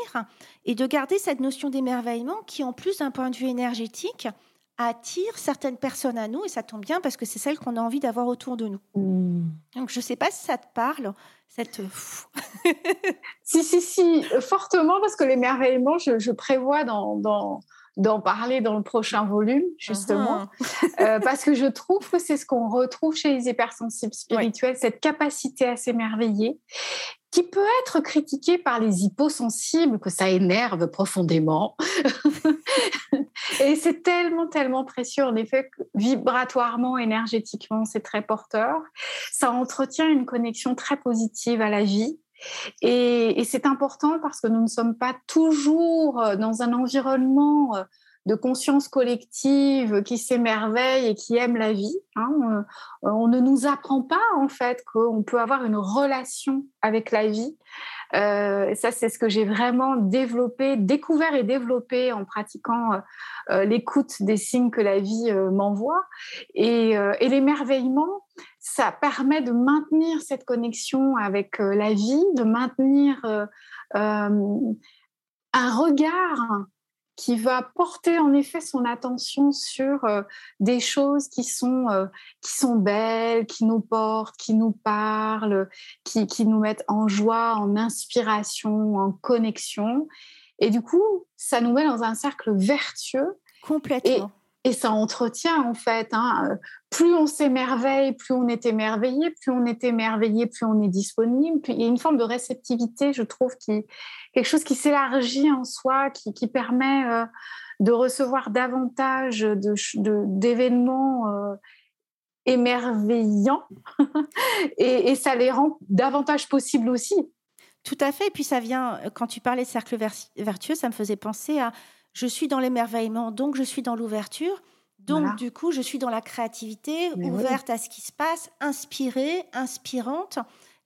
Speaker 1: et de garder cette notion d'émerveillement qui, en plus d'un point de vue énergétique, attire certaines personnes à nous, et ça tombe bien parce que c'est celles qu'on a envie d'avoir autour de nous. Mm. Donc, je ne sais pas si ça te parle, cette...
Speaker 2: si, si, si, fortement, parce que l'émerveillement, je, je, prévois dans, dans, d'en parler dans le prochain volume, justement, uh-huh. euh, parce que je trouve que c'est ce qu'on retrouve chez les hypersensibles spirituels, cette capacité à s'émerveiller, qui peut être critiquée par les hyposensibles, que ça énerve profondément. Et c'est tellement, tellement précieux, en effet, vibratoirement, énergétiquement, c'est très porteur. Ça entretient une connexion très positive à la vie. Et, c'est important parce que nous ne sommes pas toujours dans un environnement euh, de conscience collective qui s'émerveille et qui aime la vie. Hein. On, ne nous apprend pas en fait qu'on peut avoir une relation avec la vie. Euh, ça, c'est ce que j'ai vraiment développé, découvert et développé en pratiquant l'écoute des signes que la vie m'envoie. Et, l'émerveillement, ça permet de maintenir cette connexion avec euh, la vie, de maintenir euh, euh, un regard qui va porter en effet son attention sur des choses qui sont, qui sont belles, qui nous portent, qui nous parlent, qui, qui, nous mettent en joie, en inspiration, en connexion. Et du coup, ça nous met dans un cercle vertueux.
Speaker 1: Complètement
Speaker 2: ça entretient en fait. Hein, euh, plus on s'émerveille, plus on est émerveillé, plus on est émerveillé, plus on est disponible. Il y a une forme de réceptivité, je trouve, qui quelque chose qui s'élargit en soi, qui, permet euh, de recevoir davantage d'événements euh, émerveillants et, et, ça les rend davantage possibles aussi.
Speaker 1: Tout à fait. Et puis ça vient, quand tu parlais de cercle vertueux, ça me faisait penser à je suis dans l'émerveillement, donc je suis dans l'ouverture. Donc, du coup, je suis dans la créativité, ouverte à ce qui se passe, inspirée, inspirante.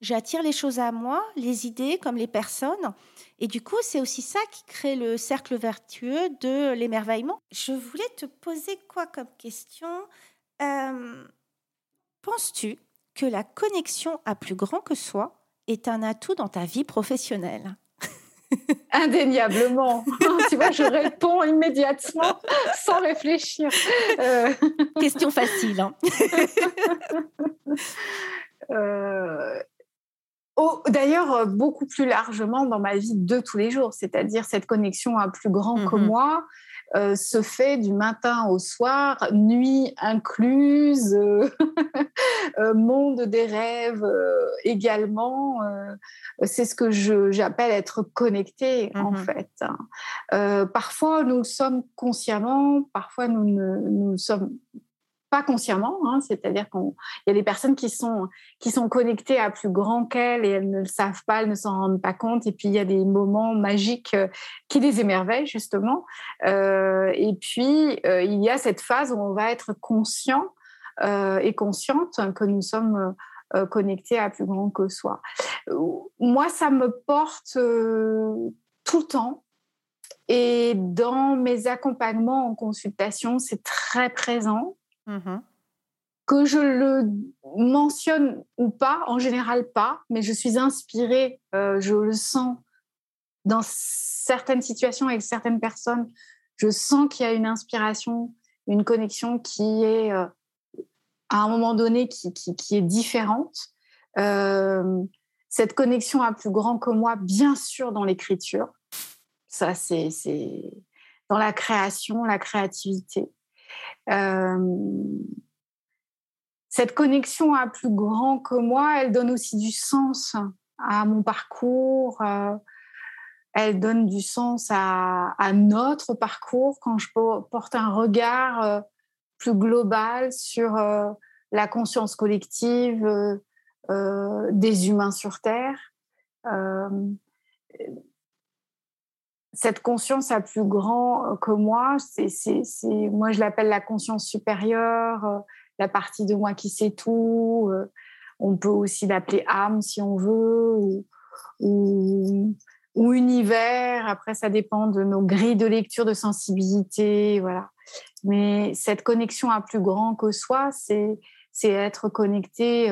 Speaker 1: J'attire les choses à moi, les idées comme les personnes. Et du coup, c'est aussi ça qui crée le cercle vertueux de l'émerveillement. Je voulais te poser quoi comme question? Euh, Penses-tu que la connexion à plus grand que soi est un atout dans ta vie professionnelle?
Speaker 2: Indéniablement. tu vois, je réponds immédiatement sans réfléchir.
Speaker 1: Euh. Question facile. Hein.
Speaker 2: Euh, oh, d'ailleurs, beaucoup plus largement dans ma vie de tous les jours, c'est-à-dire cette connexion à plus grand que mm-hmm. moi, euh, se fait du matin au soir, nuit incluse, euh, monde des rêves également. c'est ce que j'appelle être connecté en mmh fait. Parfois nous le sommes consciemment, parfois nous ne nous sommes consciemment, hein, c'est-à-dire qu'il y a des personnes qui sont, qui sont connectées à plus grand qu'elles et elles ne le savent pas, elles ne s'en rendent pas compte. Et puis il y a des moments magiques euh, qui les émerveillent justement. Euh, et puis euh, il y a cette phase où on va être conscient et consciente que nous sommes connectés à plus grand que soi. Moi, ça me porte tout le temps. Et dans mes accompagnements en consultation, c'est très présent. Mmh que je le mentionne ou pas, en général pas, mais je suis inspirée, euh, je le sens dans certaines situations avec certaines personnes, je sens qu'il y a une inspiration, une connexion qui est euh, à un moment donné qui, qui, est différente. Euh, cette connexion à plus grand que moi, bien sûr, dans l'écriture. Ça, c'est dans la création, la créativité. Euh, cette connexion à plus grand que moi, elle donne aussi du sens à mon parcours. Euh, elle donne du sens à, notre parcours quand je porte un regard euh, plus global sur la conscience collective des humains sur Terre cette conscience à plus grand euh, que moi, c'est, moi je l'appelle la conscience supérieure, euh, la partie de moi qui sait tout. Euh, on peut aussi l'appeler âme si on veut, ou, univers. Après, ça dépend de nos grilles de lecture, de sensibilité, voilà. Mais cette connexion à plus grand que soi, c'est, être connecté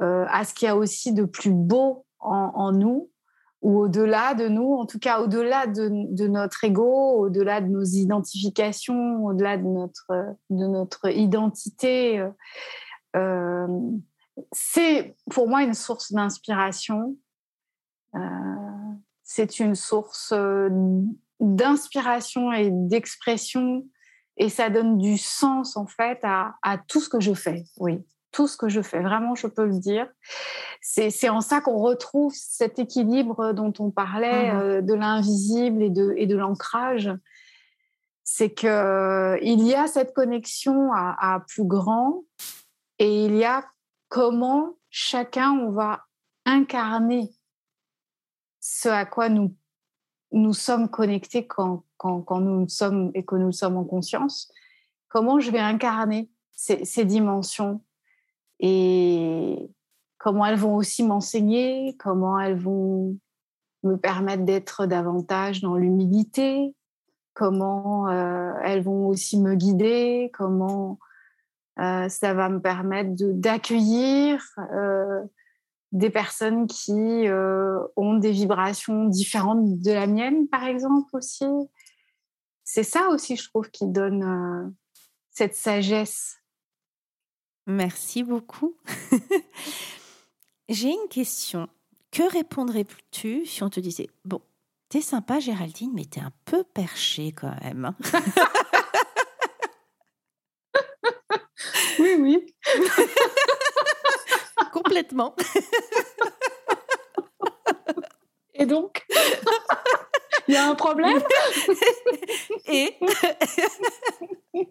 Speaker 2: à ce qu'il y a aussi de plus beau en nous ou au-delà de nous, en tout cas au-delà de, notre ego, au-delà de nos identifications, au-delà de notre, de notre identité. Euh, euh, c'est pour moi une source d'inspiration. Euh, c'est une source d'inspiration et d'expression et ça donne du sens en fait à, à tout ce que je fais. Oui tout ce que je fais. Vraiment, je peux le dire. C'est en ça qu'on retrouve cet équilibre dont on parlait, mmh euh, de l'invisible et de, et de l'ancrage. C'est qu'il il y a cette connexion à, plus grand et il y a comment chacun on va incarner ce à quoi nous, nous sommes connectés quand, quand, quand nous sommes et que nous sommes en conscience. Comment je vais incarner ces, ces dimensions et comment elles vont aussi m'enseigner, comment elles vont me permettre d'être davantage dans l'humilité, comment euh, elles vont aussi me guider, comment euh, ça va me permettre d'accueillir euh, des personnes qui ont des vibrations différentes de la mienne, par exemple aussi. C'est ça aussi, je trouve, qui donne cette sagesse
Speaker 1: Merci beaucoup. J'ai une question. Que répondrais-tu si on te disait Bon, t'es sympa, Géraldine, mais t'es un peu perché quand même. Hein?
Speaker 2: oui, oui.
Speaker 1: Complètement.
Speaker 2: Et donc? Il y a un problème
Speaker 1: Et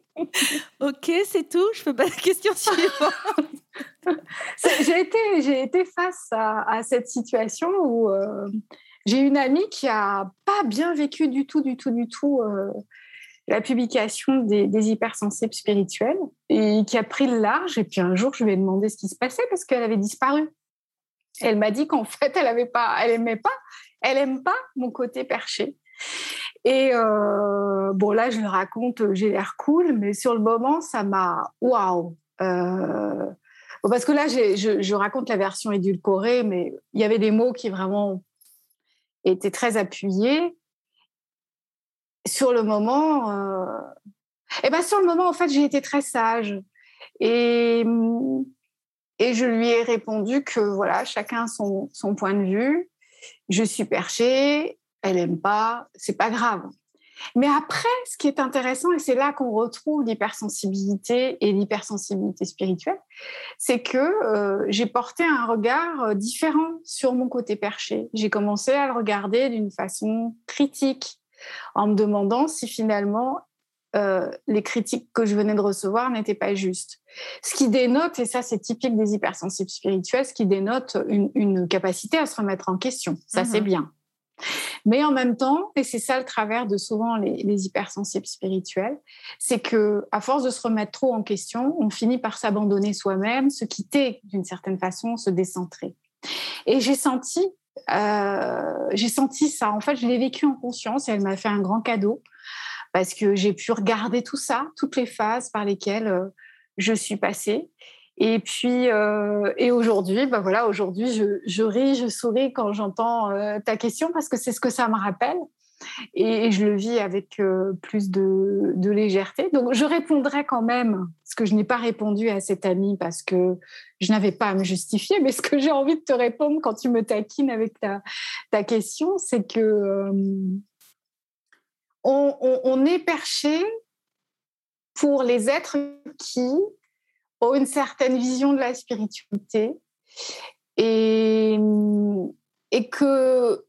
Speaker 1: Ok, c'est tout. Je fais pas la question suivante.
Speaker 2: j'ai été, j'ai été face à, cette situation où euh, j'ai une amie qui a pas bien vécu du tout, du tout, du tout euh, la publication des, hypersensibles spirituels et qui a pris le large. Et puis un jour, je lui ai demandé ce qui se passait parce qu'elle avait disparu. Elle m'a dit qu'en fait, elle avait pas, elle aimait pas, elle aime pas mon côté perché. Et euh, bon, là, je le raconte, j'ai l'air cool, mais sur le moment, ça m'a waouh. Euh, parce que là, je, je, raconte la version édulcorée, mais il y avait des mots qui vraiment étaient très appuyés. Sur le moment, euh... eh ben sur le moment, en fait, j'ai été très sage et et je lui ai répondu que voilà, chacun son, son point de vue. Je suis perchée, elle aime pas, c'est pas grave. Mais après, ce qui est intéressant, et c'est là qu'on retrouve l'hypersensibilité et l'hypersensibilité spirituelle, c'est que euh, j'ai porté un regard euh, différent sur mon côté perché. J'ai commencé à le regarder d'une façon critique, en me demandant si finalement euh, les critiques que je venais de recevoir n'étaient pas justes. Ce qui dénote, et ça c'est typique des hypersensibles spirituels, ce qui dénote une, capacité à se remettre en question. Ça c'est mmh bien. Mais en même temps, et c'est ça le travers de souvent les, hypersensibles spirituels, c'est que à force de se remettre trop en question, on finit par s'abandonner soi-même, se quitter d'une certaine façon, se décentrer. Et j'ai senti, euh, j'ai senti ça. En fait, je l'ai vécu en conscience et elle m'a fait un grand cadeau parce que j'ai pu regarder tout ça, toutes les phases par lesquelles euh, je suis passée. Et puis, euh, et aujourd'hui, bah voilà, aujourd'hui, je, ris, je souris quand j'entends euh, ta question parce que c'est ce que ça me rappelle. Et, je le vis avec plus de, de, légèreté. Donc, je répondrai quand même, ce que je n'ai pas répondu à cet ami parce que je n'avais pas à me justifier, mais ce que j'ai envie de te répondre quand tu me taquines avec ta, ta question, c'est que on, est perché pour les êtres qui ont une certaine vision de la spiritualité et, et que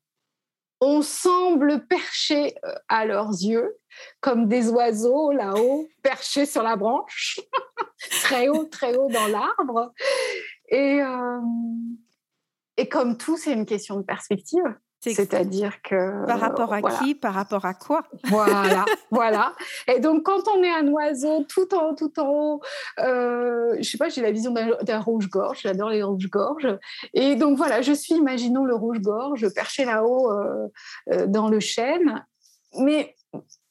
Speaker 2: on semble percher euh, à leurs yeux comme des oiseaux là-haut, perchés sur la branche, très haut, très haut dans l'arbre. Et, euh, et comme tout, c'est une question de perspective. C'est-à-dire que
Speaker 1: par rapport à qui, par rapport à quoi?
Speaker 2: Voilà, voilà. Et donc quand on est un oiseau tout en tout en haut, euh, je sais pas, j'ai la vision d'un rouge-gorge. J'adore les rouges-gorges. Et donc voilà, je suis, imaginons le rouge-gorge perché là-haut euh, euh, dans le chêne, mais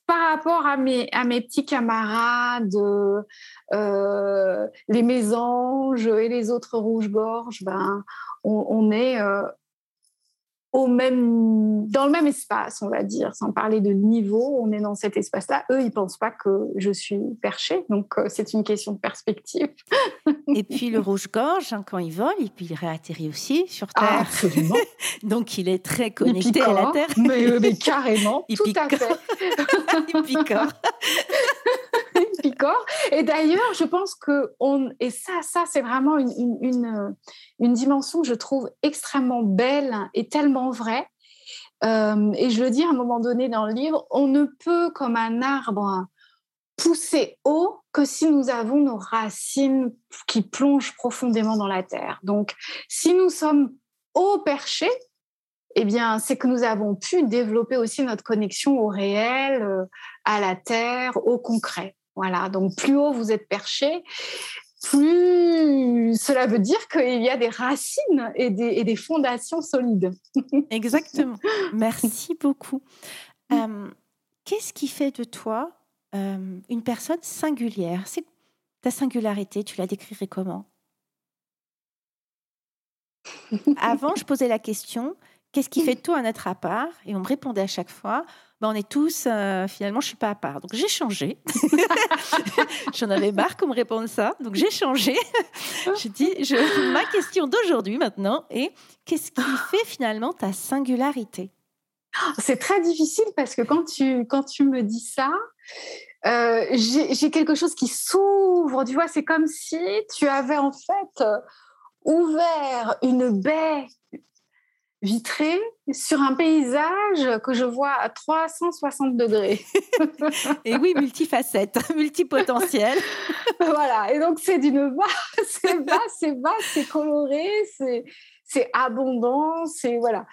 Speaker 2: par rapport à mes, à mes petits camarades, euh, les mésanges et les autres rouges-gorges, ben, on, on est même, dans le même espace, on va dire, sans parler de niveau, on est dans cet espace-là. Eux, ils pensent pas que je suis perché, donc euh, c'est une question de perspective.
Speaker 1: et puis le rouge-gorge, hein, quand il vole, et puis il réatterrit aussi sur Terre. Ah,
Speaker 2: absolument.
Speaker 1: donc il est très connecté à la Terre.
Speaker 2: Mais, euh, mais carrément, tout à fait.
Speaker 1: il picore.
Speaker 2: Et d'ailleurs, je pense que on et ça, ça c'est vraiment une, une, une, dimension que je trouve extrêmement belle et tellement vraie. Euh, et je le dis à un moment donné dans le livre, on ne peut comme un arbre pousser haut que si nous avons nos racines qui plongent profondément dans la terre. Donc, si nous sommes haut perchés, eh bien, c'est que nous avons pu développer aussi notre connexion au réel, euh, à la terre, au concret. Voilà, donc plus haut vous êtes perché, plus cela veut dire qu'il y a des racines et des, fondations solides.
Speaker 1: Exactement. Merci beaucoup. Euh, qu'est-ce qui fait de toi euh, une personne singulière? C'est ta singularité, tu la décrirais comment? Avant, je posais la question qu'est-ce qui fait de toi un être à part Et on me répondait à chaque fois ben, on est tous, euh, finalement, je suis pas à part. Donc j'ai changé. J'en avais marre qu'on me réponde ça. Donc j'ai changé. je dis, je, ma question d'aujourd'hui maintenant est qu'est-ce qui fait finalement ta singularité?
Speaker 2: C'est très difficile parce que quand tu, quand tu me dis ça, euh, j'ai quelque chose qui s'ouvre. Tu vois, c'est comme si tu avais en fait ouvert une baie vitrée sur un paysage que je vois à 360 degrés.
Speaker 1: et oui, multifacette, multipotentiel.
Speaker 2: voilà, et donc c'est d'une base, c'est bas, c'est bas, c'est coloré, c'est abondant, c'est voilà.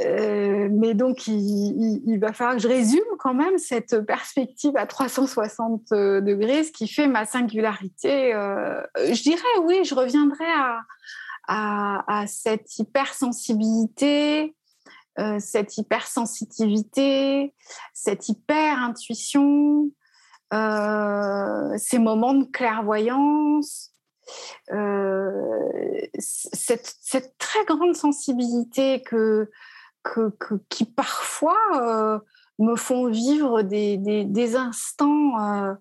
Speaker 2: Euh, mais donc, il, va falloir que je résume quand même cette perspective à 360 degrés, ce qui fait ma singularité. Euh, je dirais, oui, je reviendrai à, à, cette hypersensibilité, euh, cette hypersensitivité, cette hyper-intuition, euh, ces moments de clairvoyance, euh, cette, très grande sensibilité que, qui parfois me font vivre des, des instants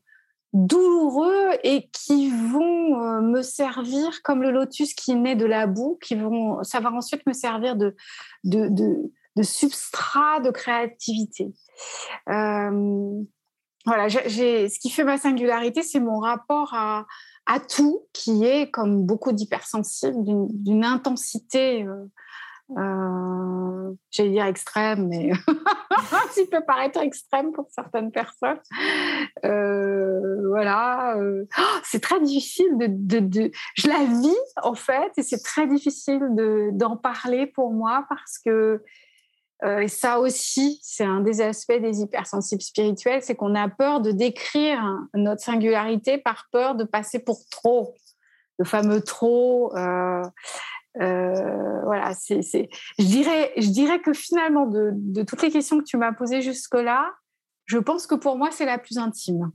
Speaker 2: douloureux et qui vont euh, me servir comme le lotus qui naît de la boue, qui vont, va ensuite me servir de, de, substrat de créativité. Euh, voilà, ce qui fait ma singularité, c'est mon rapport à, tout, qui est, comme beaucoup d'hypersensibles, d'une, intensité, euh, euh, j'allais dire extrême, mais ça peut paraître extrême pour certaines personnes. Euh, voilà, euh, oh, c'est très difficile de, de, de, Je la vis en fait, et c'est très difficile de, d'en parler pour moi parce que ça aussi, c'est un des aspects des hypersensibles spirituels, c'est qu'on a peur de décrire notre singularité par peur de passer pour trop, le fameux trop. Euh, voilà, c'est, je dirais, je dirais que finalement, de, de toutes les questions que tu m'as posées jusque-là, je pense que pour moi, c'est la plus intime.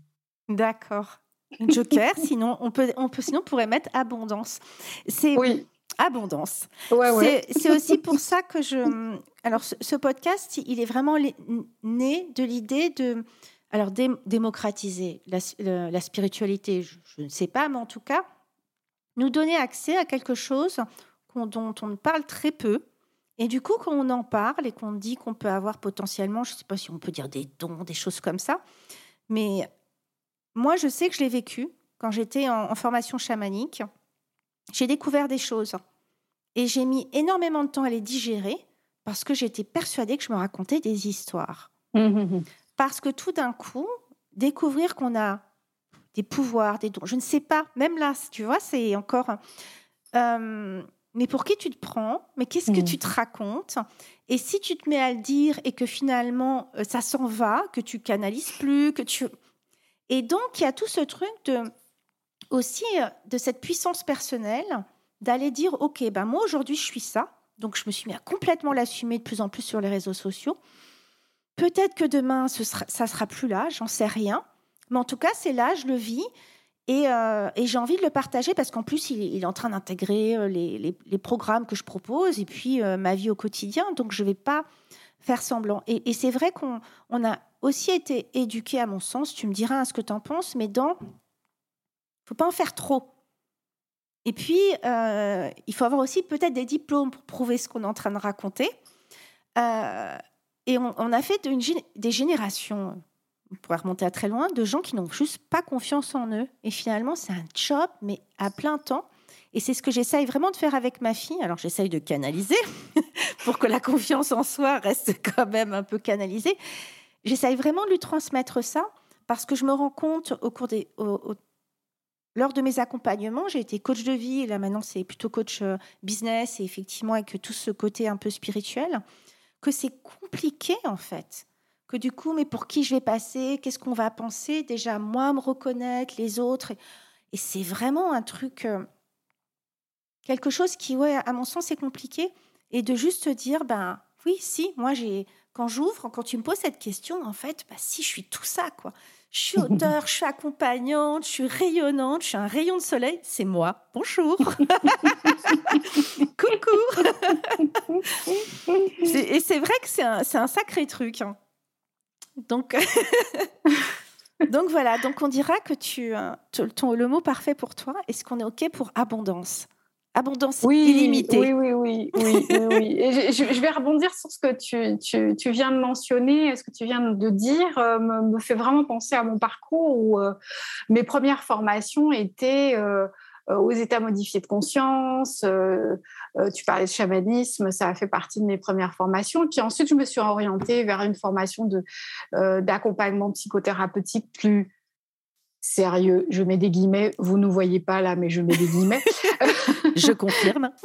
Speaker 1: D'accord. Joker, sinon on peut, on peut, sinon on pourrait mettre abondance. C'est oui abondance. C'est aussi pour ça que je. Alors, ce, podcast, il est vraiment né de l'idée de. Alors, démocratiser la, spiritualité, je, ne sais pas, mais en tout cas, nous donner accès à quelque chose dont on parle très peu. Et du coup, quand on en parle et qu'on dit qu'on peut avoir potentiellement, je ne sais pas si on peut dire des dons, des choses comme ça, mais moi, je sais que je l'ai vécu quand j'étais en formation chamanique. J'ai découvert des choses. Et j'ai mis énormément de temps à les digérer parce que j'étais persuadée que je me racontais des histoires. Mmh, parce que tout d'un coup, découvrir qu'on a des pouvoirs, des dons, je ne sais pas, même là, tu vois, c'est encore... Euh, mais pour qui tu te prends? Mais qu'est-ce que mmh. tu te racontes? Et si tu te mets à le dire et que finalement euh, ça s'en va, que tu canalises plus, que tu... Et donc, il y a tout ce truc de, aussi euh, de cette puissance personnelle d'aller dire, OK, ben moi aujourd'hui je suis ça, donc je me suis mis à complètement l'assumer de plus en plus sur les réseaux sociaux. Peut-être que demain, ce sera, ça sera plus là, j'en sais rien. Mais en tout cas, c'est là, je le vis. Et, euh, j'ai envie de le partager parce qu'en plus, il, est en train d'intégrer euh, les, programmes que je propose et puis euh, ma vie au quotidien. Donc, je ne vais pas faire semblant. Et, et c'est vrai qu'on on a aussi été éduqué, à mon sens, tu me diras ce que tu en penses, mais dans... faut pas en faire trop. Et puis, il faut avoir aussi peut-être des diplômes pour prouver ce qu'on est en train de raconter. Et on, a fait des générations, on pourrait remonter à très loin, de gens qui n'ont juste pas confiance en eux. Et finalement, c'est un job, mais à plein temps. Et c'est ce que j'essaye vraiment de faire avec ma fille. Alors, j'essaye de canaliser pour que la confiance en soi reste quand même un peu canalisée. J'essaye vraiment de lui transmettre ça parce que je me rends compte au cours des, lors de mes accompagnements, j'ai été coach de vie, et là maintenant c'est plutôt coach euh, business, et effectivement avec tout ce côté un peu spirituel, que c'est compliqué en fait. Que du coup, mais pour qui je vais passer Qu'est-ce qu'on va penser? Déjà, moi, me reconnaître, les autres. Et, c'est vraiment un truc, euh, quelque chose qui, ouais, à mon sens, est compliqué. Et de juste dire, ben oui, si, moi, j'ai, quand j'ouvre, quand tu me poses cette question, en fait, bah, si, je suis tout ça, quoi. Je suis auteur, je suis accompagnante, je suis rayonnante, je suis un rayon de soleil. C'est moi. Bonjour. Coucou. et c'est vrai que c'est un, un, sacré truc. Hein. Donc, donc voilà. Donc on dira que tu, euh, ton, le mot parfait pour toi, est-ce qu'on est OK pour abondance? Abondance illimitée.
Speaker 2: Oui, oui, oui, oui, oui, Et je, vais rebondir sur ce que tu, tu, tu, viens de mentionner, ce que tu viens de dire euh, me, fait vraiment penser à mon parcours où euh, mes premières formations étaient euh, aux états modifiés de conscience. tu parlais de chamanisme, ça a fait partie de mes premières formations. Puis ensuite, je me suis orientée vers une formation d'accompagnement psychothérapeutique plus sérieux. Je mets des guillemets. Vous ne voyez pas là, mais je mets des guillemets.
Speaker 1: je confirme.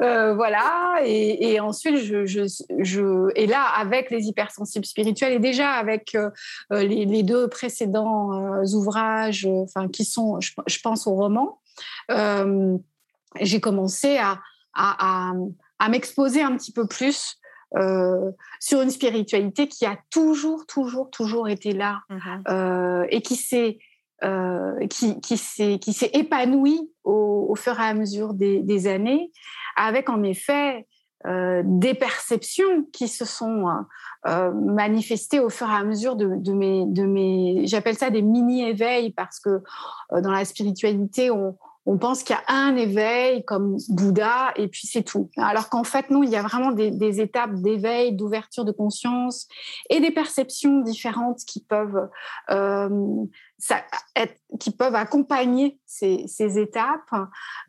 Speaker 2: Euh, voilà. Et, ensuite, je, je, et là, avec les hypersensibles spirituels et déjà avec euh, les, deux précédents euh, ouvrages, enfin, qui sont, je, pense au roman, j'ai commencé à, à, à m'exposer un petit peu plus euh, sur une spiritualité qui a toujours, toujours, toujours été là mmh euh, et qui s'est euh, qui, qui s'est épanouie au, fur et à mesure des, années, avec en effet des perceptions qui se sont manifestées au fur et à mesure de, de mes de mes j'appelle ça des mini éveils parce que dans la spiritualité on on pense qu'il y a un éveil comme Bouddha et puis c'est tout. Alors qu'en fait, non, il y a vraiment des, étapes d'éveil, d'ouverture de conscience et des perceptions différentes qui peuvent euh, ça, qui peuvent accompagner ces, étapes.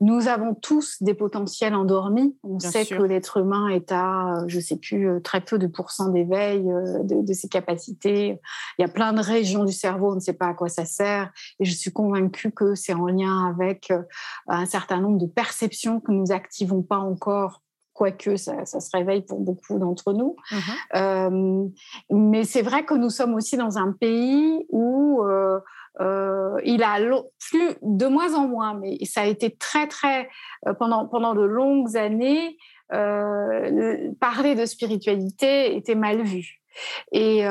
Speaker 2: Nous avons tous des potentiels endormis. On sait que l'être humain est à, je ne sais plus, euh, très peu de pourcents d'éveil euh, de, ses capacités. Il y a plein de régions du cerveau, on ne sait pas à quoi ça sert. Et je suis convaincue que c'est en lien avec euh, un certain nombre de perceptions que nous n'activons pas encore quoique ça, ça, se réveille pour beaucoup d'entre nous. Mmh mais c'est vrai que nous sommes aussi dans un pays où euh, il a plus de moins en moins, mais ça a été très très euh, pendant pendant de longues années. Euh, parler de spiritualité était mal vu. Et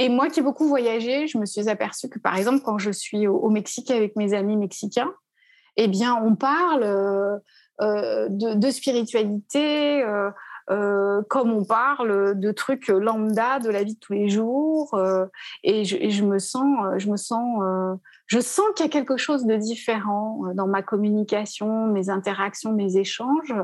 Speaker 2: et moi qui ai beaucoup voyagé, je me suis aperçue que par exemple quand je suis au, Mexique avec mes amis mexicains, eh bien on parle de, spiritualité, euh, comme on parle de trucs lambda de la vie de tous les jours. Euh, et, je, me sens, je me sens, euh, je sens qu'il y a quelque chose de différent dans ma communication, mes interactions, mes échanges.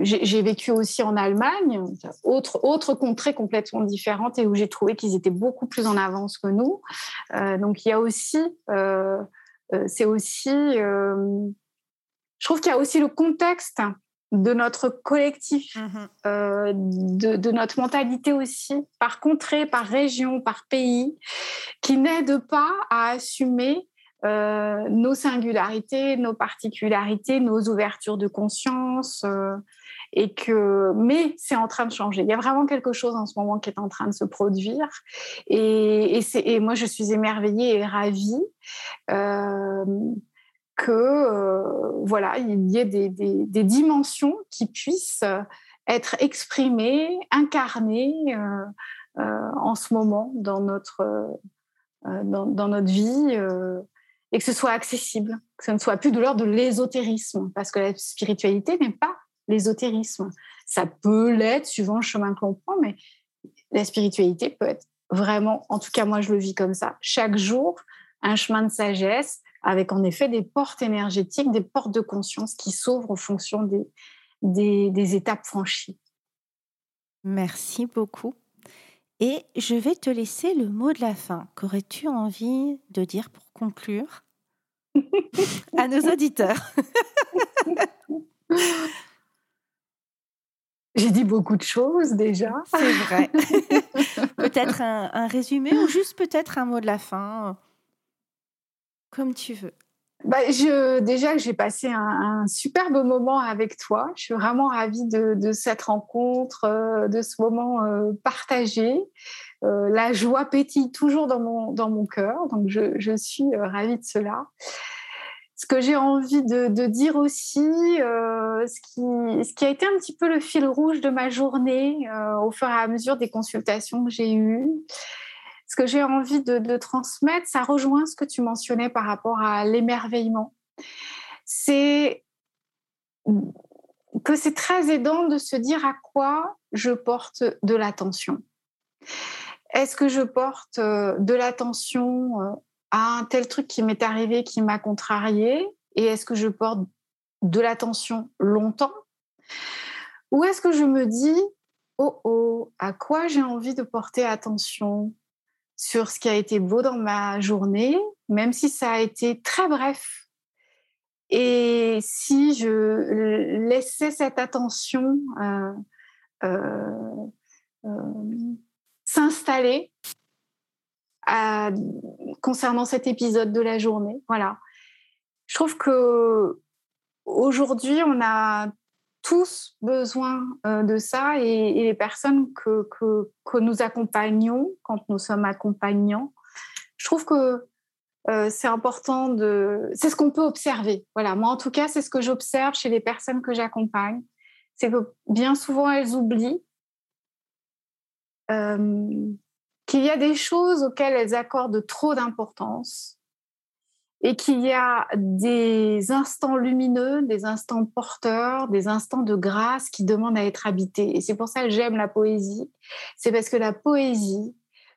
Speaker 2: j'ai vécu aussi en Allemagne, autre, autre contrée complètement différente et où j'ai trouvé qu'ils étaient beaucoup plus en avance que nous. donc il y a aussi, c'est aussi, je trouve qu'il y a aussi le contexte de notre collectif, mmh euh, de, notre mentalité aussi, par contrée, par région, par pays, qui n'aide pas à assumer euh, nos singularités, nos particularités, nos ouvertures de conscience. Euh, et que, mais c'est en train de changer. Il y a vraiment quelque chose en ce moment qui est en train de se produire. Et, et, et moi, je suis émerveillée et ravie que euh, voilà, il y ait des, dimensions qui puissent être exprimées, incarnées euh, euh, en ce moment dans notre, dans, notre vie et que ce soit accessible, que ce ne soit plus de l'ordre de l'ésotérisme, parce que la spiritualité n'est pas l'ésotérisme. Ça peut l'être suivant le chemin que l'on prend, mais la spiritualité peut être vraiment, en tout cas moi je le vis comme ça, chaque jour, un chemin de sagesse avec en effet des portes énergétiques, des portes de conscience qui s'ouvrent en fonction des, des, étapes franchies.
Speaker 1: Merci beaucoup. Et je vais te laisser le mot de la fin. Qu'aurais-tu envie de dire pour conclure à nos auditeurs?
Speaker 2: J'ai dit beaucoup de choses déjà.
Speaker 1: C'est vrai. peut-être un, un, résumé ou juste peut-être un mot de la fin? Comme tu veux.
Speaker 2: Bah, je, déjà, j'ai passé un, superbe moment avec toi. Je suis vraiment ravie de, cette rencontre, euh, de ce moment euh, partagé. Euh, la joie pétille toujours dans mon, dans mon cœur, donc je, suis ravie de cela. Ce que j'ai envie de, dire aussi, ce, qui, ce qui a été un petit peu le fil rouge de ma journée au fur et à mesure des consultations que j'ai eues, ce que j'ai envie de, transmettre, ça rejoint ce que tu mentionnais par rapport à l'émerveillement. C'est que c'est très aidant de se dire à quoi je porte de l'attention. Est-ce que je porte euh, de l'attention euh, à un tel truc qui m'est arrivé, qui m'a contrarié Et est-ce que je porte de l'attention longtemps? Ou est-ce que je me dis, oh oh, à quoi j'ai envie de porter attention? Sur ce qui a été beau dans ma journée, même si ça a été très bref. Et si je laissais cette attention euh, euh, euh, s'installer concernant cet épisode de la journée, voilà. Je trouve que aujourd'hui, on a tous besoin euh, de ça et, les personnes que, que, nous accompagnons quand nous sommes accompagnants, je trouve que euh, c'est important de... C'est ce qu'on peut observer. Voilà, moi en tout cas, c'est ce que j'observe chez les personnes que j'accompagne. C'est que bien souvent, elles oublient euh, qu'il y a des choses auxquelles elles accordent trop d'importance et qu'il y a des instants lumineux, des instants porteurs, des instants de grâce qui demandent à être habités. Et c'est pour ça que j'aime la poésie. C'est parce que la poésie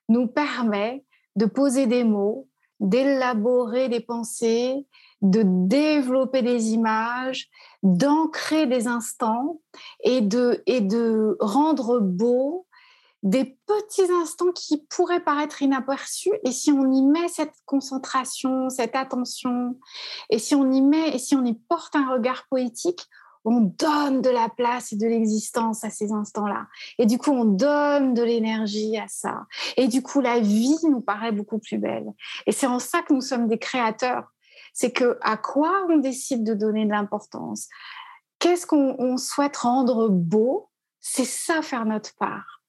Speaker 2: nous permet de poser des mots, d'élaborer des pensées, de développer des images, d'ancrer des instants et de, et de rendre beau des petits instants qui pourraient paraître inaperçus. Et si on y met cette concentration, cette attention, et si on y met, et si on y porte un regard poétique, on donne de la place et de l'existence à ces instants-là. Et du coup, on donne de l'énergie à ça. Et du coup, la vie nous paraît beaucoup plus belle. Et c'est en ça que nous sommes des créateurs. C'est que à quoi on décide de donner de l'importance? Qu'est-ce qu'on souhaite rendre beau? C'est ça faire notre part.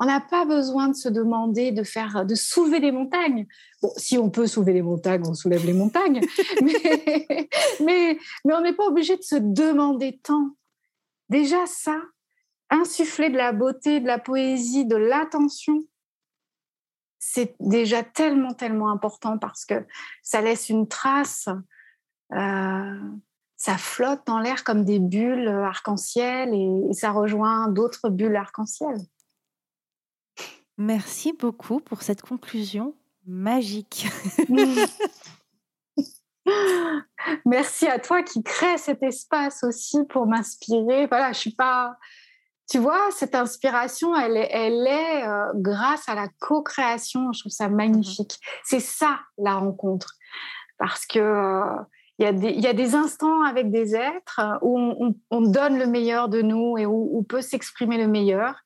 Speaker 2: On n'a pas besoin de se demander de faire, de soulever des montagnes. Bon, si on peut soulever les montagnes, on soulève les montagnes. mais, mais, on n'est pas obligé de se demander tant. Déjà ça, insuffler de la beauté, de la poésie, de l'attention, c'est déjà tellement, tellement important parce que ça laisse une trace. Euh, ça flotte dans l'air comme des bulles arc-en-ciel et ça rejoint d'autres bulles arc-en-ciel.
Speaker 1: Merci beaucoup pour cette conclusion magique.
Speaker 2: Merci à toi qui crée cet espace aussi pour m'inspirer. Voilà, je suis pas. Tu vois, cette inspiration, elle est, elle est euh, grâce à la co-création. Je trouve ça magnifique. Mm-hmm. C'est ça la rencontre, parce que euh, il y, a des, instants avec des êtres où on, donne le meilleur de nous et où, on peut s'exprimer le meilleur.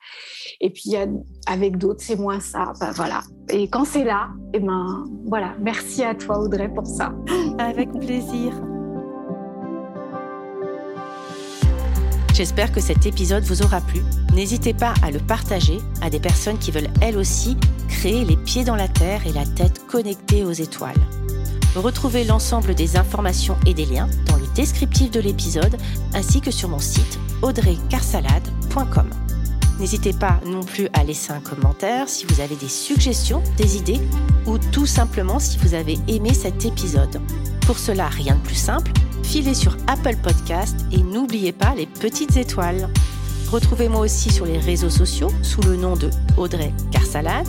Speaker 2: Et puis y a, avec d'autres, c'est moins ça. Ben voilà. Et quand c'est là, et eh ben voilà. Merci à toi Audrey pour ça.
Speaker 1: Avec plaisir. J'espère que cet épisode vous aura plu. N'hésitez pas à le partager à des personnes qui veulent elles aussi créer les pieds dans la terre et la tête connectée aux étoiles. Retrouvez l'ensemble des informations et des liens dans le descriptif de l'épisode ainsi que sur mon site audreycarsalade.com. N'hésitez pas non plus à laisser un commentaire si vous avez des suggestions, des idées ou tout simplement si vous avez aimé cet épisode. Pour cela, rien de plus simple, filez sur Apple Podcast et n'oubliez pas les petites étoiles. Retrouvez-moi aussi sur les réseaux sociaux sous le nom de Audrey Carsalade